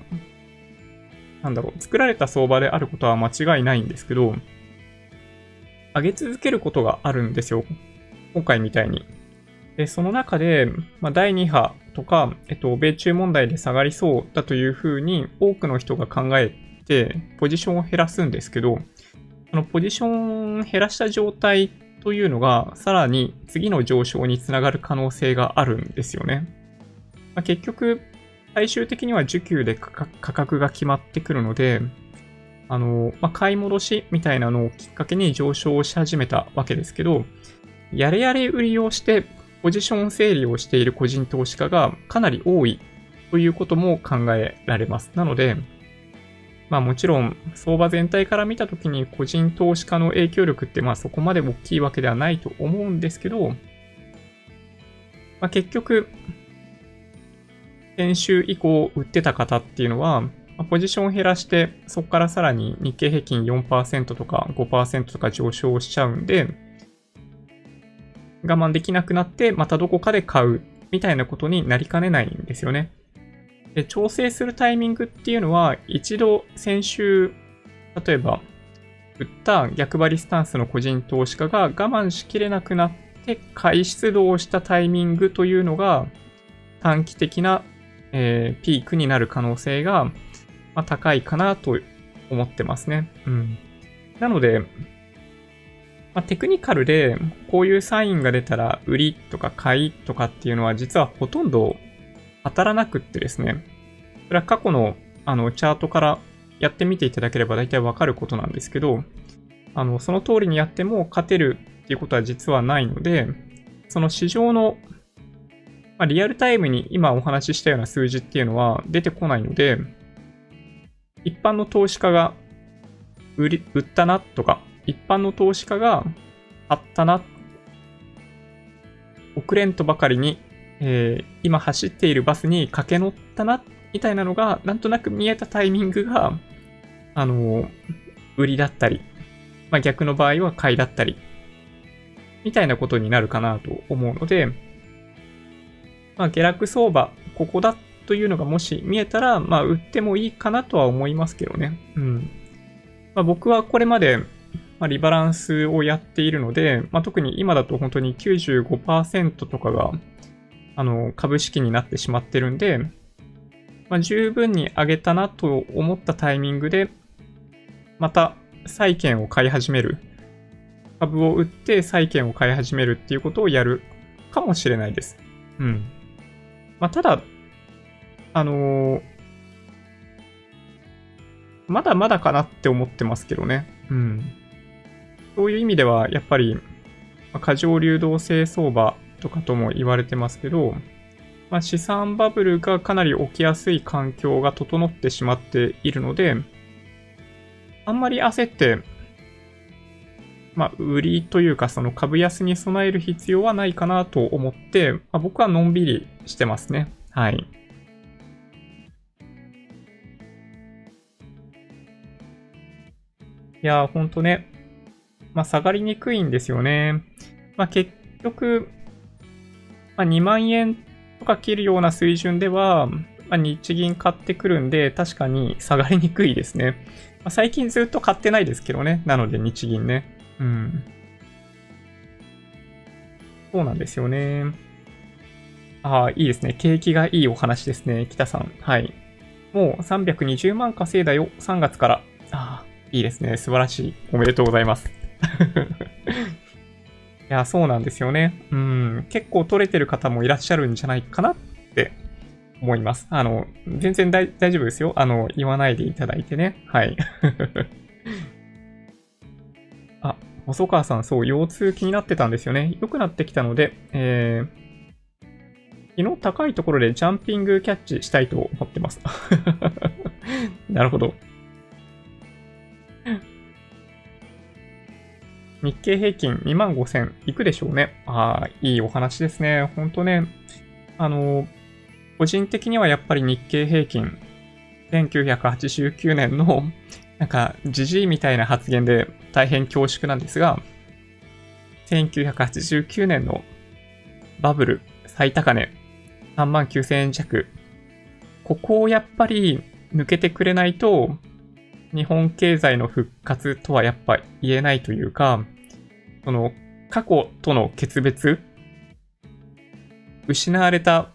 なんだろう、作られた相場であることは間違いないんですけど、上げ続けることがあるんですよ。今回みたいに。で、その中で、まあ、第2波とか、えっと、米中問題で下がりそうだというふうに多くの人が考えて、ポジションを減らすんですけど、そのポジションを減らした状態というのが、さらに次の上昇につながる可能性があるんですよね。まあ、結局、最終的には需給で価格が決まってくるので、あの、まあ、買い戻しみたいなのをきっかけに上昇し始めたわけですけど、やれやれ売りをしてポジション整理をしている個人投資家がかなり多いということも考えられます。なので、まあもちろん相場全体から見たときに個人投資家の影響力ってまあそこまで大きいわけではないと思うんですけど、まあ、結局、先週以降売ってた方っていうのは、ポジションを減らして、そこからさらに日経平均4%とか5%とか上昇しちゃうんで、我慢できなくなって、またどこかで買うみたいなことになりかねないんですよね。で、調整するタイミングっていうのは、一度先週、例えば、売った逆張りスタンスの個人投資家が我慢しきれなくなって買い出動したタイミングというのが短期的な、えー、ピークになる可能性が、まあ、高いかなと思ってますね。うん。なので、まあ、テクニカルでこういうサインが出たら売りとか買いとかっていうのは実はほとんど当たらなくってですね。それは過去のあのチャートからやってみていただければ大体わかることなんですけど、あの、その通りにやっても勝てるっていうことは実はないので、その市場の、まあ、リアルタイムに今お話ししたような数字っていうのは出てこないので、一般の投資家が売り、売ったなとか、一般の投資家が買ったな、遅れんとばかりに、えー、今走っているバスに駆け乗ったなみたいなのが、なんとなく見えたタイミングが、あの、売りだったり、まあ、逆の場合は買いだったり、みたいなことになるかなと思うので、まあ、下落相場、ここだというのがもし見えたら、まあ、売ってもいいかなとは思いますけどね。うん。まあ、僕はこれまで、まあ、リバランスをやっているので、まあ、特に今だと本当に95%とかが、あの、株式になってしまってるんで、まあ、十分に上げたなと思ったタイミングで、また債券を買い始める。株を売って債券を買い始めるっていうことをやるかもしれないです。うん。まあ、ただ、あのー、まだまだかなって思ってますけどね。うん。そういう意味では、やっぱり、過剰流動性相場とかとも言われてますけど、まあ、資産バブルがかなり起きやすい環境が整ってしまっているので、あんまり焦って、まあ、売りというか、その株安に備える必要はないかなと思って、まあ、僕はのんびりしてますね。はい。いやー、ほんとね。まあ、下がりにくいんですよね。まあ、結局、まあ、2万円とか切るような水準では、まあ、日銀買ってくるんで、確かに下がりにくいですね。まあ、最近ずっと買ってないですけどね。なので日銀ね。うん。そうなんですよね。ああ、いいですね。景気がいいお話ですね。北さん。はい。もう320万稼いだよ。3月から。ああ、いいですね。素晴らしい。おめでとうございます。いや、そうなんですよね。うん、結構取れてる方もいらっしゃるんじゃないかなって思います。あの、全然大丈夫ですよ。あの、言わないでいただいてね。はい。あ、細川さん、そう、腰痛気になってたんですよね。良くなってきたので、えー、昨日高いところでジャンピングキャッチしたいと思ってます。なるほど。日経平均2万5000いくでしょうね。ああ、いいお話ですね。ほんとね。あの、個人的にはやっぱり日経平均、1989年の、なんか、じじいみたいな発言で大変恐縮なんですが、1989年のバブル最高値、3万9000円弱。ここをやっぱり抜けてくれないと、日本経済の復活とはやっぱ言えないというか、その過去との決別失われた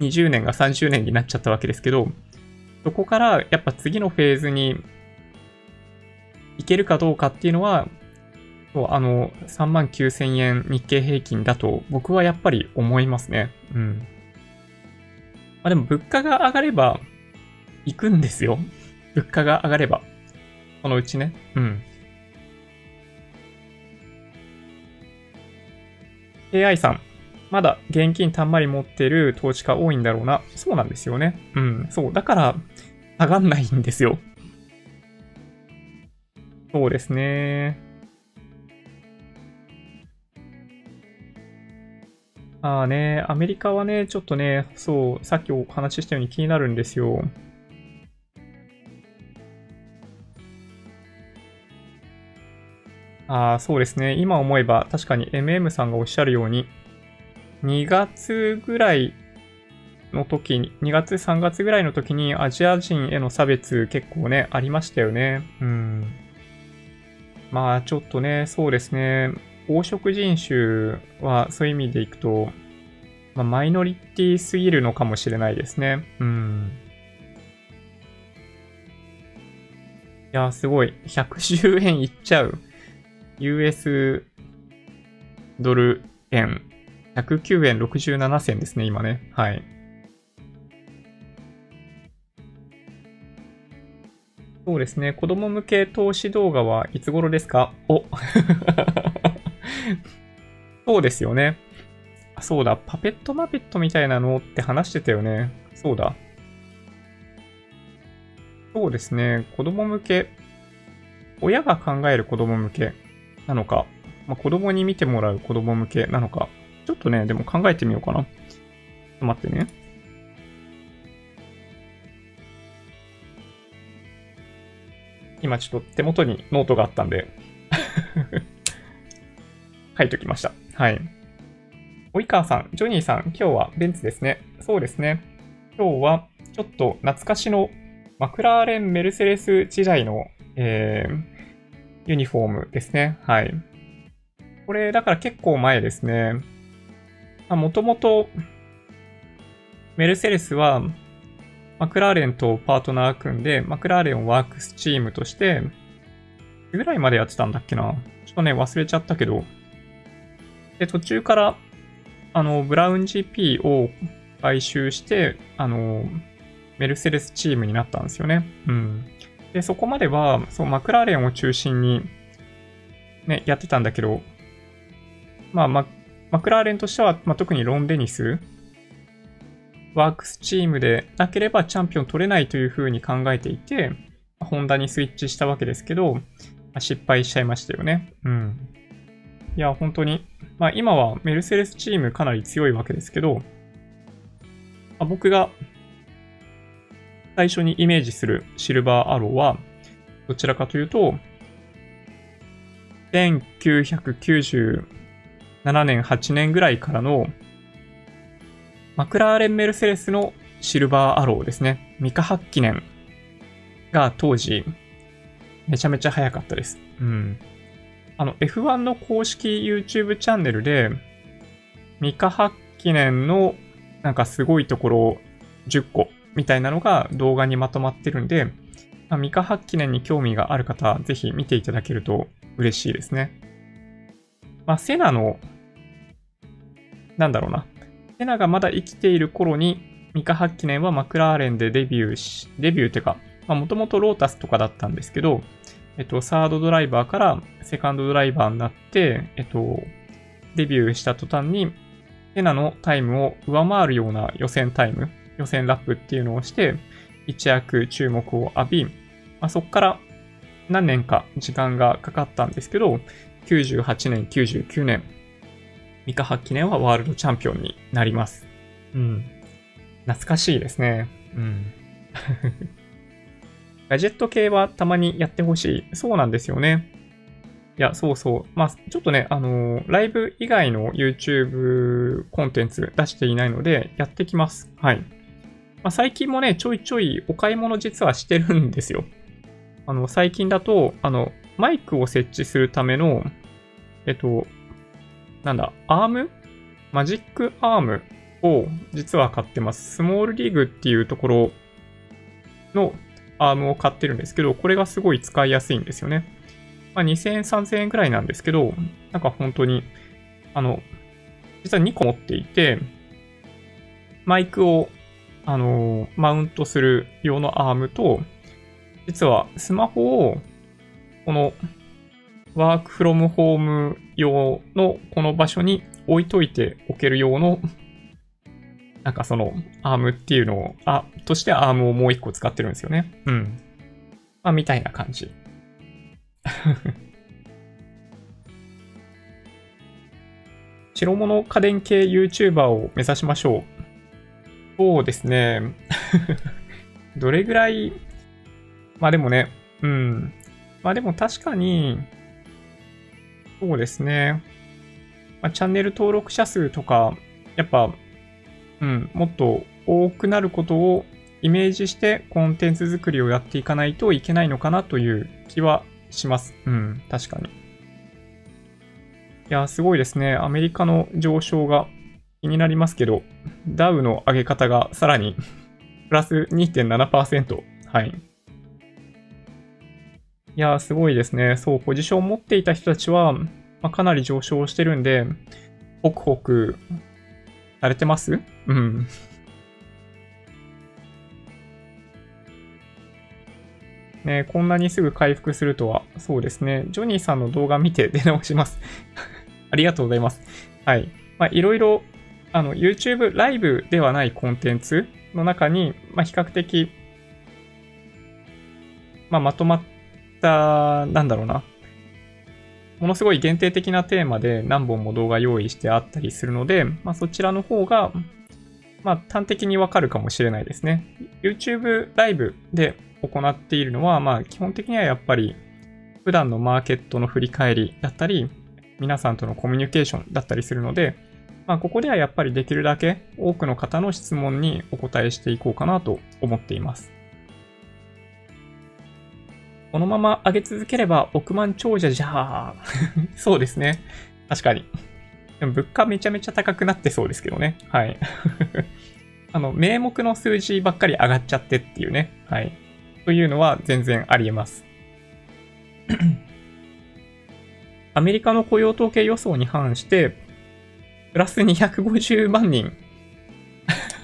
20年が30年になっちゃったわけですけど、そこからやっぱ次のフェーズに行けるかどうかっていうのは、あの、3万9000円日経平均だと僕はやっぱり思いますね。うん。まあでも物価が上がれば行くんですよ。物価が上がれば。そのうちね。うん。AI さん、まだ現金たんまり持ってる投資家多いんだろうな。そうなんですよね。うん、そう。だから、上がんないんですよ。そうですね。ああね、アメリカはね、ちょっとね、そう、さっきお話ししたように気になるんですよ。ああ、そうですね。今思えば確かに MM さんがおっしゃるように、2月ぐらいの時に、2月3月ぐらいの時にアジア人への差別結構ね、ありましたよね。うん。まあちょっとね、そうですね。黄色人種はそういう意味でいくと、まあ、マイノリティすぎるのかもしれないですね。うん。いや、すごい。110円いっちゃう。US ドル円。109円67銭ですね、今ね。はい。そうですね。子供向け投資動画はいつ頃ですか？お そうですよね。そうだ。パペットマペットみたいなのって話してたよね。そうだ。そうですね。子供向け。親が考える子供向けなのか、まあ、子供に見てもらう子供向けなのか、ちょっとね、でも考えてみようかな。ちょっと待ってね。今ちょっと手元にノートがあったんで 書いときました。はい。及川さん、ジョニーさん、今日はベンツですね。そうですね。今日はちょっと懐かしのマクラーレン・メルセデス時代の、えー、ユニフォームですね。はい。これ、だから結構前ですね。もともと、メルセデスは、マクラーレンとパートナー組んで、マクラーレンをワークスチームとして、ぐらいまでやってたんだっけな。ちょっとね、忘れちゃったけど。で、途中から、あの、ブラウン GP を買収して、あの、メルセデスチームになったんですよね。うん。で、そこまでは、そう、マクラーレンを中心に、ね、やってたんだけど、まあ、ママクラーレンとしては、まあ、特にロン・デニスはワークスチームでなければチャンピオン取れないというふうに考えていて、ホンダにスイッチしたわけですけど、失敗しちゃいましたよね。うん。いや、本当に。まあ今はメルセデスチームかなり強いわけですけど、ま、僕が最初にイメージするシルバーアローは、どちらかというと、1997年、8年ぐらいからのマクラーレン・メルセデスのシルバーアローですね。ミカ・ハッキネンが当時、めちゃめちゃ早かったです。うん。あの、F1 の公式 YouTube チャンネルで、ミカ・ハッキネンのなんかすごいところ10個みたいなのが動画にまとまってるんで、まあ、ミカ・ハッキネンに興味がある方、ぜひ見ていただけると嬉しいですね。まあ、セナの、なんだろうな。セナがまだ生きている頃に、ミカ・ハッキネンはマクラーレンでデビューし、デビューっていうか、もともとロータスとかだったんですけど、えっと、サードドライバーからセカンドドライバーになって、えっと、デビューした途端に、セナのタイムを上回るような予選タイム、予選ラップっていうのをして、一躍注目を浴び、まあ、そこから何年か時間がかかったんですけど、98年、99年、ミカ・ハッキネンはワールドチャンピオンになります。うん。懐かしいですね。うん。ガジェット系はたまにやってほしい。そうなんですよね。いや、そうそう。まあ、ちょっとね、あのー、ライブ以外の YouTube コンテンツ出していないので、やってきます。はい。まあ、最近もね、ちょいちょいお買い物実はしてるんですよ。あの、最近だと、あの、マイクを設置するための、えっと、なんだ、アーム？マジックアームを実は買ってます。 SmallRig っていうところのアームを買ってるんですけど、これがすごい使いやすいんですよね。まあ、2000円、3000円くらいなんですけど、なんか本当に、あの、実は2個持っていて、マイクを、あのマウントする用のアームと、実はスマホを、このワークフロムホーム用のこの場所に置いといておける用の、なんかそのアームっていうのを、あ、としてアームをもう一個使ってるんですよね。うん。まあ、みたいな感じ。白物家電系 YouTuber を目指しましょう。そうですね。どれぐらい、まあでもね、うん。まあでも確かに、そうですね。まあ、チャンネル登録者数とか、やっぱ、うん、もっと多くなることをイメージしてコンテンツ作りをやっていかないといけないのかなという気はします。うん、確かに。いや、すごいですね。アメリカの上昇が気になりますけど、ダウの上げ方がさらにプラス2.7%。はい。いやー、すごいですね。そう、ポジションを持っていた人たちは、まあ、かなり上昇してるんで、ホクホクされてます？うん。ね、こんなにすぐ回復するとは、そうですね。ジョニーさんの動画見て出直します ありがとうございます。はい。まあ、いろいろ、あの、YouTube ライブではないコンテンツの中に、まあ、比較的、まあ、まとまった、なんだろうな。ものすごい限定的なテーマで何本も動画用意してあったりするので、まあ、そちらの方が、まあ、端的にわかるかもしれないですね。YouTube ライブで行っているのは、まあ、基本的にはやっぱり、普段のマーケットの振り返りだったり、皆さんとのコミュニケーションだったりするので、まあ、ここではやっぱりできるだけ多くの方の質問にお答えしていこうかなと思っています。このまま上げ続ければ億万長者じゃあ そうですね。確かに。でも物価めちゃめちゃ高くなってそうですけどね。はい。あの、名目の数字ばっかり上がっちゃってっていうね。はい。というのは全然あり得ます。アメリカの雇用統計予想に反して、プラス250万人。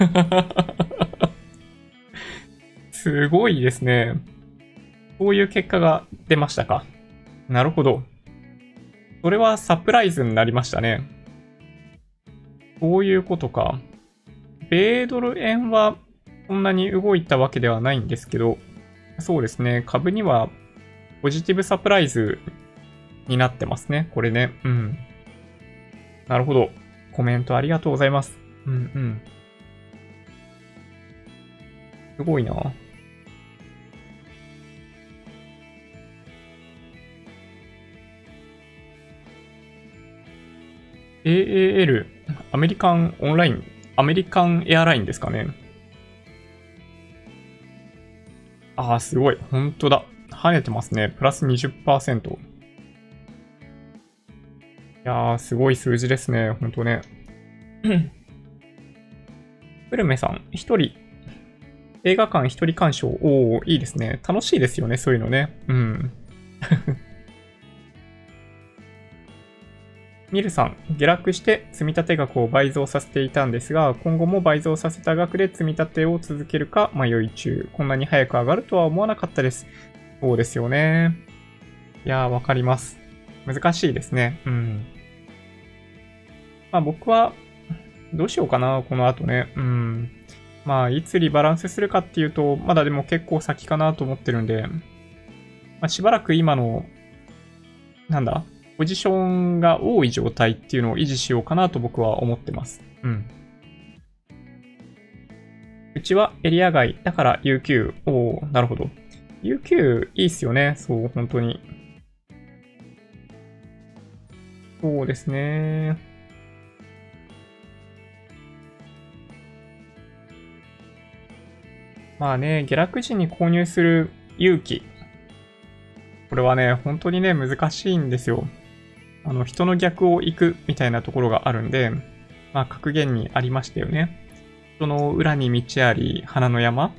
すごいですね。こういう結果が出ましたか。なるほど。それはサプライズになりましたね。こういうことか。米ドル円はそんなに動いたわけではないんですけど、そうですね。株にはポジティブサプライズになってますね。これね。うん。なるほど。コメントありがとうございます。うんうん。すごいな。AAL、アメリカンオンライン、アメリカンエアラインですかね。ああ、すごい。本当だ。跳ねてますね。プラス20%。いやー、すごい数字ですね。本当ね。ウルメさん、一人、映画館一人鑑賞。おー、いいですね。楽しいですよね、そういうのね。うん。ミルさん、下落して積立額を倍増させていたんですが、今後も倍増させた額で積み立てを続けるか迷い中。こんなに早く上がるとは思わなかったです。そうですよね。いやー、わかります。難しいですね。うん。まあ僕は、どうしようかな、この後ね。うん。まあ、いつリバランスするかっていうと、まだでも結構先かなと思ってるんで、まあ、しばらく今の、なんだポジションが多い状態っていうのを維持しようかなと僕は思ってます。うん。うちはエリア外、だから UQ。おー、なるほど。UQ いいっすよね。そう、本当に。そうですね。まあね、下落時に購入する勇気。これはね、本当にね、難しいんですよ。あの、人の逆を行くみたいなところがあるんで、まあ、格言にありましたよね。人の裏に道あり、花の山。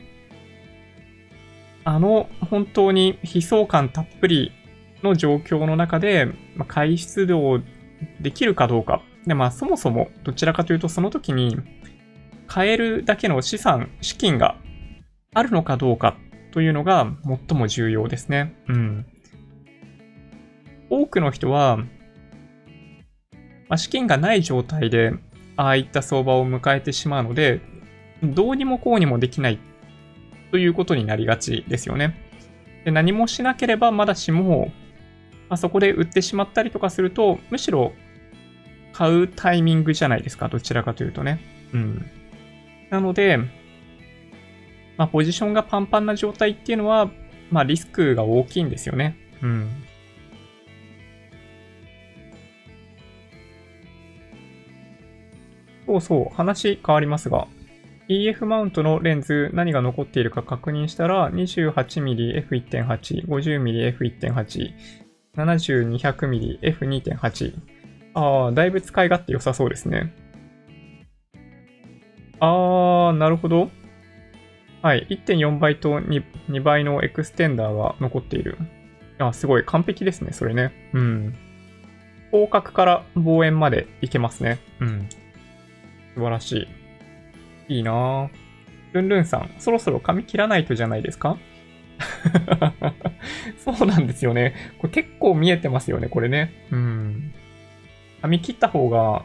あの、本当に悲壮感たっぷりの状況の中で、まあ、回出動できるかどうか。で、まあ、そもそも、どちらかというと、その時に、買えるだけの資産、資金があるのかどうかというのが最も重要ですね。うん。多くの人は、まあ、資金がない状態で、ああいった相場を迎えてしまうので、どうにもこうにもできないということになりがちですよね。で何もしなければまだしも、まあ、そこで売ってしまったりとかすると、むしろ買うタイミングじゃないですか、どちらかというとね。うん。なので、まあ、ポジションがパンパンな状態っていうのは、まあ、リスクが大きいんですよね。うん。そうそう、話変わりますが、EF マウントのレンズ何が残っているか確認したら 28mmF1.8、50mmF1.8、70-200mmF2.8。ああ、だいぶ使い勝手良さそうですね。ああ、なるほど。はい。1.4倍と 2, 2倍のエクステンダーが残っている。あ、すごい。完璧ですね。それね。うん。広角から望遠までいけますね。うん。素晴らしい。いいなぁ。ルンルンさん、そろそろ髪切らないとじゃないですか？そうなんですよね。これ結構見えてますよね、これね。うん。髪切った方が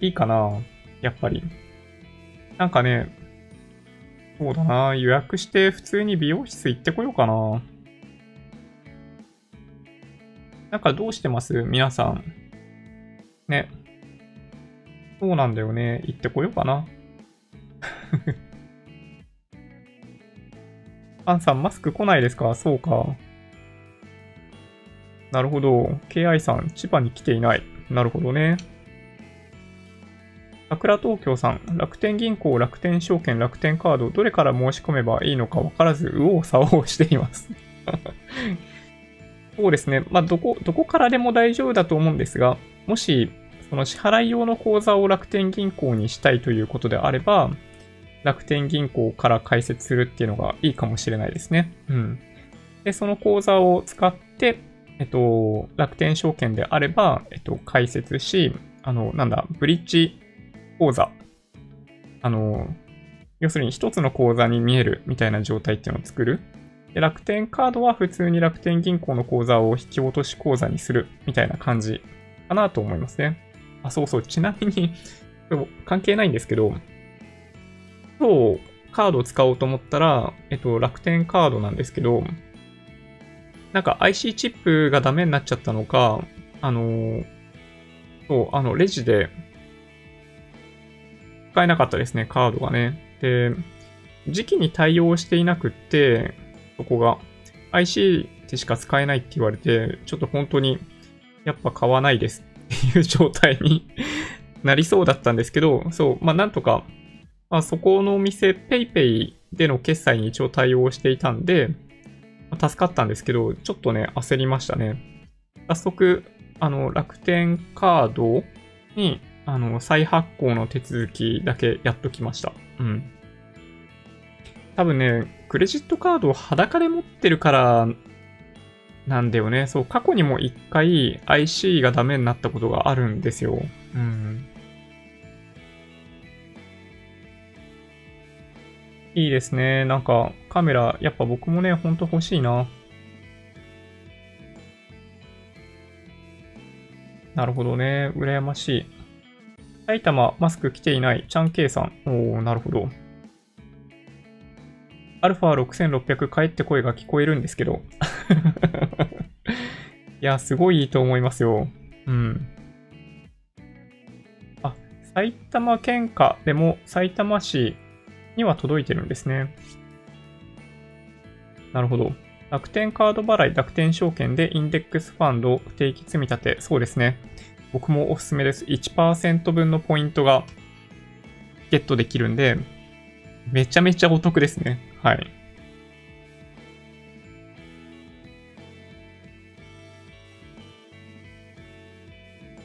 いいかなやっぱり。なんかね、そうだな予約して普通に美容室行ってこようかななんかどうしてます？皆さん。ね。そうなんだよね。行ってこようかな。アンさん、マスク来ないですか？そうか。なるほど。KI さん、千葉に来ていない。なるほどね。桜東京さん、楽天銀行、楽天証券、楽天カード、どれから申し込めばいいのか分からず、右往左往しています そうですね。まあ、どこ、どこからでも大丈夫だと思うんですが、もし、その支払い用の口座を楽天銀行にしたいということであれば、楽天銀行から開設するっていうのがいいかもしれないですね。うん。で、その口座を使って、えっと、楽天証券であれば、えっと、開設し、あの、なんだ、ブリッジ口座。あの、要するに一つの口座に見えるみたいな状態っていうのを作る。で、楽天カードは普通に楽天銀行の口座を引き落とし口座にするみたいな感じかなと思いますね。あ、そうそう。ちなみに関係ないんですけど、今日カードを使おうと思ったら、えっと、楽天カードなんですけど、なんか IC チップがダメになっちゃったのか、あの、そう、あの、レジで使えなかったですね、カードがね。で、時期に対応していなくって、そこが IC でしか使えないって言われて、ちょっと本当にやっぱ買わないですっていう状態に なりそうだったんですけど、そう、まあなんとか、まあ、そこのお店 PayPay での決済に一応対応していたんで、まあ、助かったんですけど、ちょっとね、焦りましたね。早速、あの、楽天カードにあの、再発行の手続きだけやっときました。うん。多分ね、クレジットカードを裸で持ってるからなんだよね。そう、過去にも一回 IC がダメになったことがあるんですよ。うん。いいですね。なんかカメラ、やっぱ僕もね、ほんと欲しいな。なるほどね。羨ましい。埼玉、マスク来ていない。ちゃんけいさん。おー、なるほど。アルファ6600帰って声が聞こえるんですけど。いや、すごいいいと思いますよ。うん。あ、埼玉県下でも埼玉市には届いてるんですね。なるほど。楽天カード払い、楽天証券でインデックスファンド、定期積み立て。そうですね。僕もおすすめです。1%分のポイントがゲットできるんで、めちゃめちゃお得ですね。はい。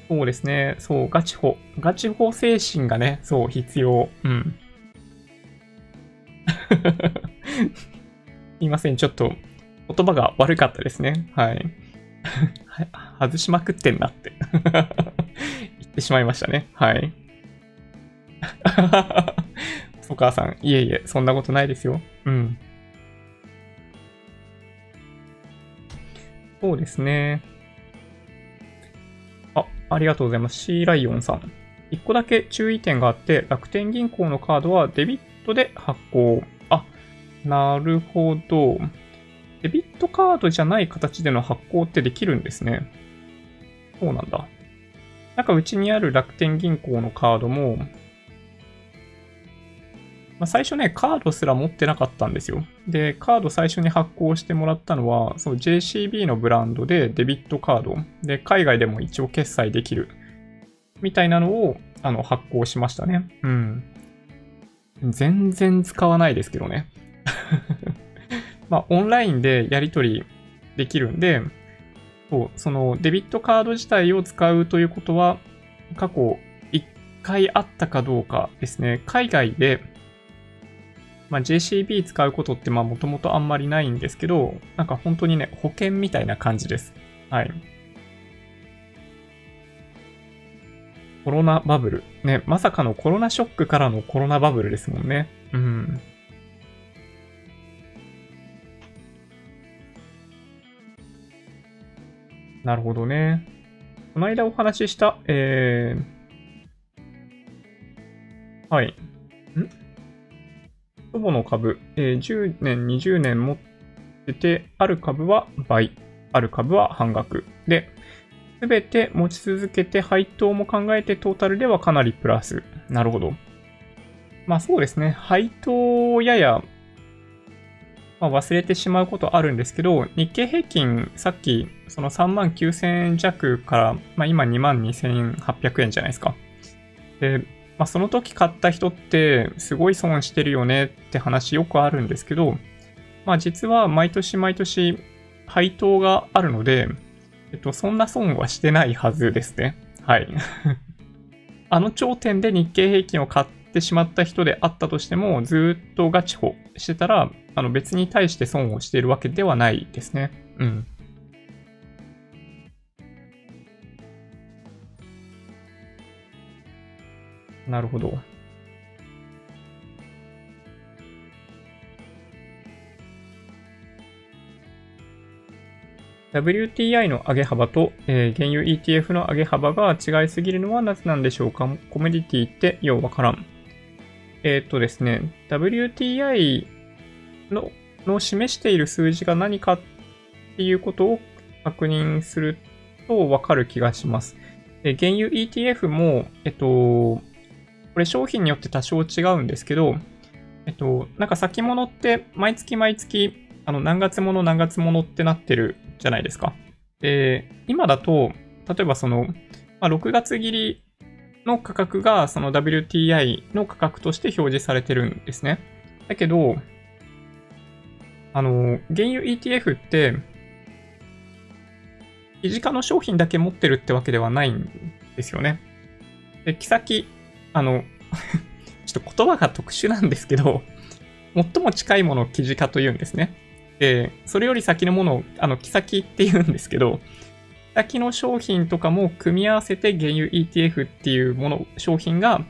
そうですね。そう、ガチホ。ガチホ精神がね、そう、必要。うん。すいません。ちょっと、言葉が悪かったですね。はい。外しまくってんなって 言ってしまいましたね。はい。お母さん、いえいえ、そんなことないですよ。うん。そうですね。あ、ありがとうございます。シーライオンさん。一個だけ注意点があって、楽天銀行のカードはデビットで発行。あ、なるほど。デビットカードじゃない形での発行ってできるんですね。そうなんだ。なんかうちにある楽天銀行のカードも、まあ、最初ね、カードすら持ってなかったんですよ。で、カード最初に発行してもらったのは、そう JCB のブランドでデビットカード。で、海外でも一応決済できる。みたいなのを、あの、発行しましたね。うん。全然使わないですけどね。まあ、オンラインでやり取りできるんで、そう、そのデビットカード自体を使うということは、過去1回あったかどうかですね。海外で、まあ、JCB 使うことってまあもともとあんまりないんですけど、なんか本当にね、保険みたいな感じです。はい。コロナバブル。ね、まさかのコロナショックからのコロナバブルですもんね。うん。なるほどね。この間お話しした、えー、はい。ん？祖母の株、えー、10年、20年持ってて、ある株は倍、ある株は半額。で、すべて持ち続けて配当も考えてトータルではかなりプラス。なるほど。まあそうですね。配当をややまあ、忘れてしまうことあるんですけど、日経平均、さっき、その3万9000円弱から、まあ、今2万2800円じゃないですか。で、まあ、その時買った人って、すごい損してるよねって話よくあるんですけど、まあ、実は毎年毎年配当があるので、えっと、そんな損はしてないはずですね。はい。あの頂点で日経平均を買ってしまった人であったとしても、ずっとガチホしてたら、あの別に対して損をしているわけではないですね。うん。なるほど。WTI の上げ幅と、えー、原油 ETF の上げ幅が違いすぎるのはなぜなんでしょうか？コメディティってようわからん。えっ、とですね、WTI のの示している数字が何かっていうことを確認するとわかる気がします。で原油 ETF も、えっと、これ商品によって多少違うんですけど、えっと、なんか先物って毎月毎月、あの何月もの何月ものってなってるじゃないですか。で、今だと、例えばその、まあ、6月切りの価格がその WTI の価格として表示されてるんですね。だけど、あの、原油 ETF って、記事化の商品だけ持ってるってわけではないんですよね。で、木先、あの ちょっと言葉が特殊なんですけど、最も近いものを記事化と言うんですね。で、それより先のものを、あの、木先って言うんですけど、先の商品とかも組み合わせて原油 ETF っていうもの、商品が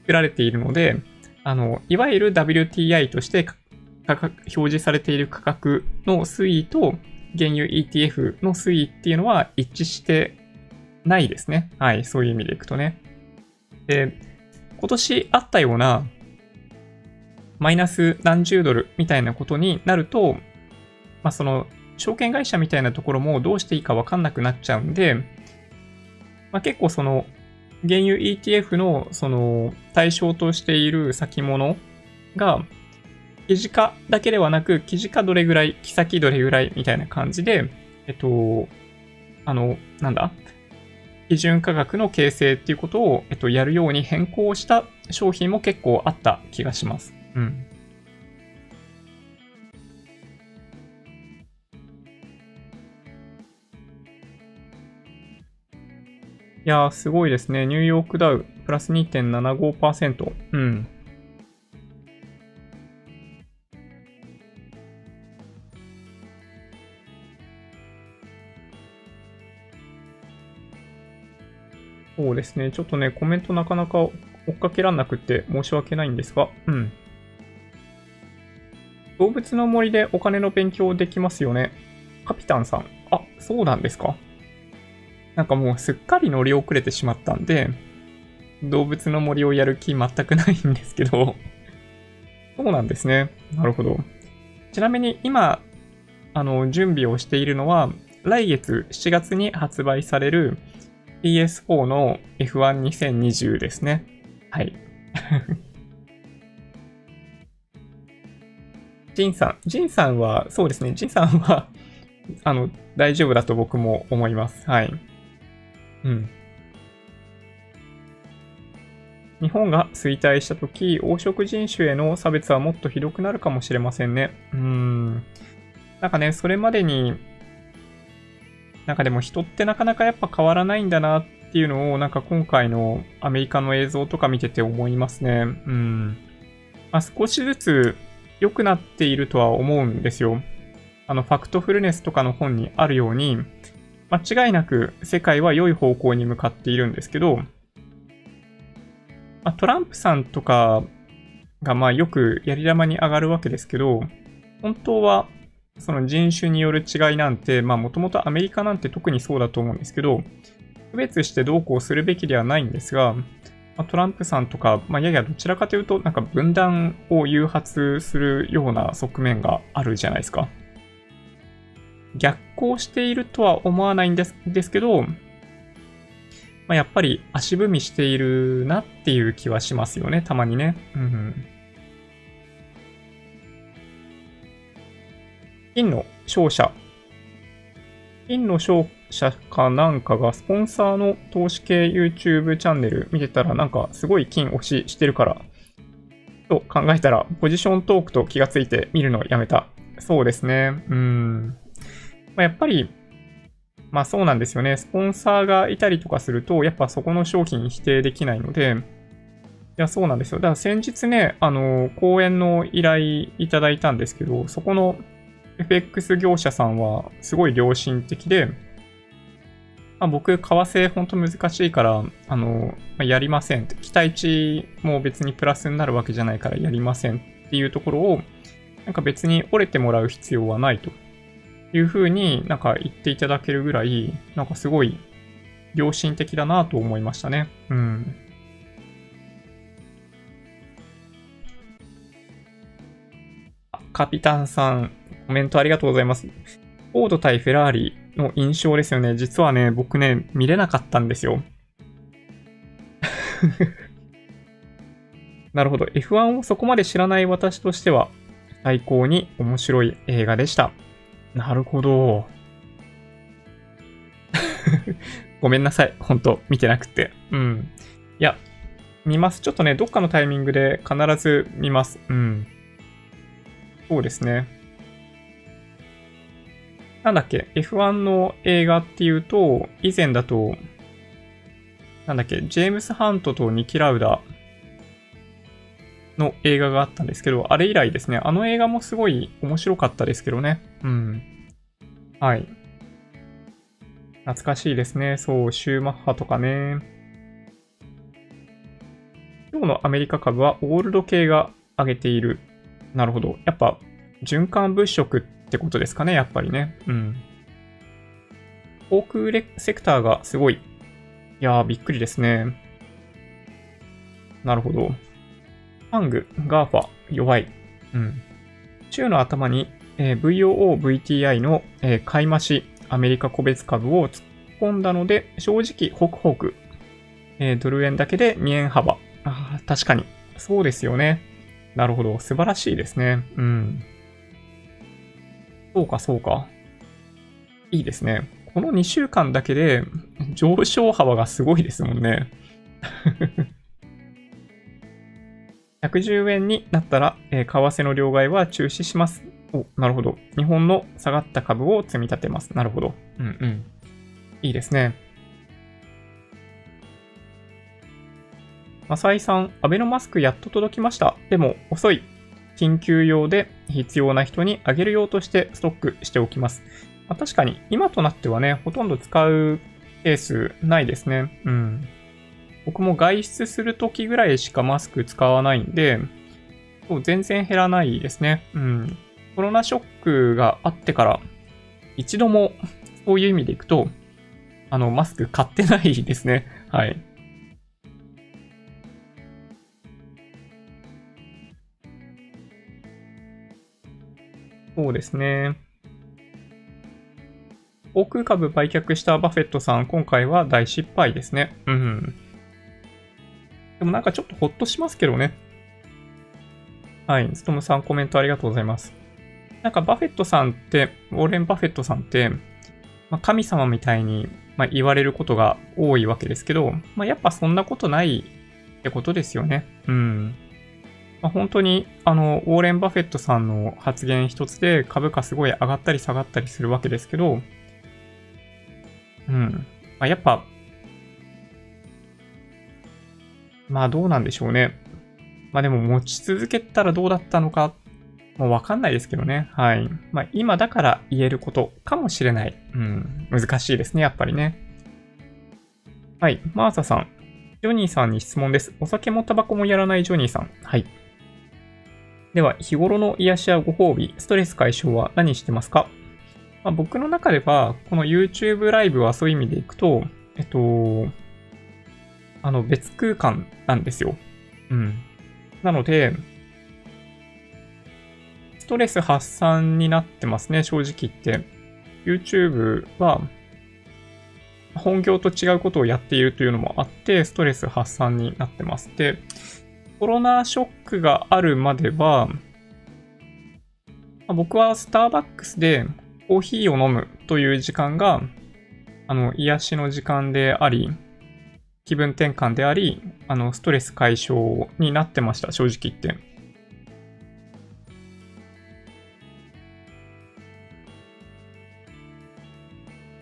作られているので、あの、いわゆる WTI として価格、表示されている価格の推移と原油 ETF の推移っていうのは一致してないですね。はい、そういう意味でいくとね。で、今年あったようなマイナス何十ドルみたいなことになると、まあ、その証券会社みたいなところもどうしていいかわかんなくなっちゃうんで、まあ、結構その原油 ETF のその対象としている先物が記事化だけではなく、記事化どれぐらい、木先どれぐらいみたいな感じで、えっと、あの、なんだ基準価格の形成っていうことを、えっと、やるように変更した商品も結構あった気がします。うん。いやー、すごいですね。ニューヨークダウ、プラス2.75%。うん。そうですね。ちょっとね、コメントなかなか追っかけらんなくって申し訳ないんですが、うん。動物の森でお金の勉強できますよね。カピタンさん。あ、そうなんですか。なんかもうすっかり乗り遅れてしまったんで、動物の森をやる気全くないんですけど、そうなんですね。なるほど。ちなみに今、あの、準備をしているのは、来月7月に発売される PS4 の F12020 ですね。はい。ジンさん。ジンさんは、そうですね。ジンさんはあの、大丈夫だと僕も思います。はい。うん。日本が衰退したとき、黄色人種への差別はもっとひどくなるかもしれませんね。うん。なんかね、それまでに、なんかでも人ってなかなかやっぱ変わらないんだなっていうのを、なんか今回のアメリカの映像とか見てて思いますね。うん。まあ、少しずつ良くなっているとは思うんですよ。あの、ファクトフルネスとかの本にあるように、間違いなく世界は良い方向に向かっているんですけど、まあ、トランプさんとかがまあよくやり玉に上がるわけですけど、本当はその人種による違いなんて、まあもともとアメリカなんて特にそうだと思うんですけど、区別してどうこうするべきではないんですが、まあ、トランプさんとか、まあ、ややどちらかというと、なんか分断を誘発するような側面があるじゃないですか。逆行しているとは思わないんですですけど、まあ、やっぱり足踏みしているなっていう気はしますよね、たまにね。うん、金の商社。金の商社かなんかがスポンサーの投資系 YouTube チャンネル見てたらなんかすごい金推ししてるからと考えたらポジショントークと気がついて見るのをやめた。そうですね。うん。まあ、やっぱり、まあそうなんですよね。スポンサーがいたりとかすると、やっぱそこの商品否定できないので、いや、そうなんですよ。だから先日ね、あの、講演の依頼いただいたんですけど、そこの FX 業者さんはすごい良心的で、まあ、僕、為替本当難しいから、あの、まあ、やりませんって。期待値も別にプラスになるわけじゃないからやりませんっていうところを、なんか別に折れてもらう必要はないというふうになんか言っていただけるぐらい、なんかすごい良心的だなと思いましたね。うん。カピタンさん、コメントありがとうございます。フォード対フェラーリの印象ですよね。実はね、僕ね、見れなかったんですよ。なるほど。F1 をそこまで知らない私としては、最高に面白い映画でした。なるほど。ごめんなさい。ほんと、見てなくて。うん。いや、見ます。ちょっとね、どっかのタイミングで必ず見ます。うん。そうですね。なんだっけ ?F1 の映画っていうと、以前だと、なんだっけ？ジェームス・ハントとニキ・ラウダの映画があったんですけど、あれ以来ですね。あの映画もすごい面白かったですけどね。うん。はい。懐かしいですね。そう、シューマッハとかね。今日のアメリカ株はオールド系が上げている。なるほど。やっぱ、循環物色ってってことですかね、やっぱりね。うん。航空セクターがすごい。いやー、びっくりですね。なるほど。 FANG、 GAFA、弱い。うん。週の頭に、えー、VOO、VTI の、えー、買い増し、アメリカ個別株を突っ込んだので、正直、ホクホク。えー、ドル円だけで2円幅。あ確かに。そうですよね。なるほど。素晴らしいですね。うん。そうか、そうか。いいですね。この2週間だけで上昇幅がすごいですもんね。110円になったら、えー、為替の両替は中止します。お、なるほど。日本の下がった株を積み立てます。なるほど。うんうん。いいですね。マサイさん、アベノマスクやっと届きました。でも遅い。緊急用で必要な人にあげる用としてストックしておきます。まあ、確かに今となってはね、ほとんど使うケースないですね。うん。僕も外出するときぐらいしかマスク使わないんで、そう全然減らないですね。うん。コロナショックがあってから、一度もそういう意味でいくと、あの、マスク買ってないですね。はい。そうですね。航空株売却したバフェットさん、今回は大失敗ですね。うん。でもなんかちょっとほっとしますけどね。はい。ストムさんコメントありがとうございます。なんかバフェットさんって、ウォーレン・バフェットさんって、まあ、神様みたいに、ま、言われることが多いわけですけど、まあ、やっぱそんなことないってことですよね。うん。まあ、本当に、あの、ウォーレン・バフェットさんの発言一つで株価すごい上がったり下がったりするわけですけど、うん。まあ、やっぱ、まあどうなんでしょうね。まあでも持ち続けたらどうだったのか、もうわかんないですけどね。はい。まあ今だから言えることかもしれない。うん。難しいですね、やっぱりね。はい。マーサさん。ジョニーさんに質問です。お酒もタバコもやらないジョニーさん。はい。では、日頃の癒しやご褒美、ストレス解消は何してますか、まあ、僕の中では、この YouTube ライブはそういう意味でいくと、えっと、あの、別空間なんですよ。うん。なので、ストレス発散になってますね、正直言って。YouTube は、本業と違うことをやっているというのもあって、ストレス発散になってます。で、コロナショックがあるまでは、僕はスターバックスでコーヒーを飲むという時間が、あの、癒しの時間であり、気分転換であり、あの、ストレス解消になってました、正直言って。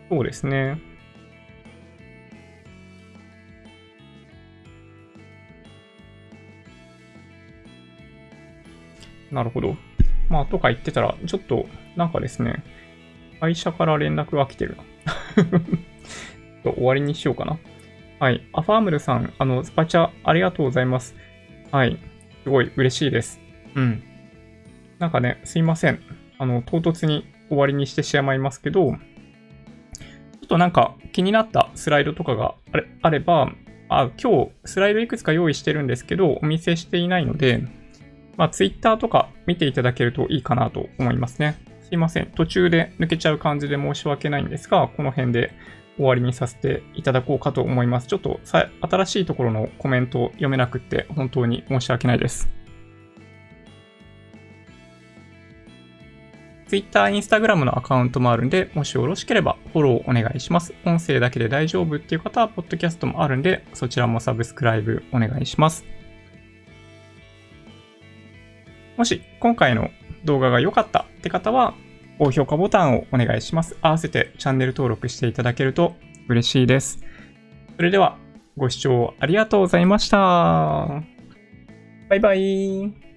そうですね。なるほど。まあ、とか言ってたら、ちょっと、なんかですね、会社から連絡が来てるな。と終わりにしようかな。はい。アファームルさん、あの、スパチャありがとうございます。はい。すごい嬉しいです。うん。なんかね、すいません。あの、唐突に終わりにしてしまいますけど、ちょっとなんか気になったスライドとかがあれあれば、あ、今日スライドいくつか用意してるんですけど、お見せしていないので、まあ、Twitter とか見ていただけるといいかなと思いますね。すいません。途中で抜けちゃう感じで申し訳ないんですが、この辺で終わりにさせていただこうかと思います。ちょっと新しいところのコメントを読めなくって本当に申し訳ないです。Twitter、Instagram のアカウントもあるんで、もしよろしければフォローお願いします。音声だけで大丈夫っていう方は、ポッドキャストもあるんで、そちらもサブスクライブお願いします。もし今回の動画が良かったって方は、高評価ボタンをお願いします。合わせてチャンネル登録していただけると嬉しいです。それでは、ご視聴ありがとうございました。バイバイ。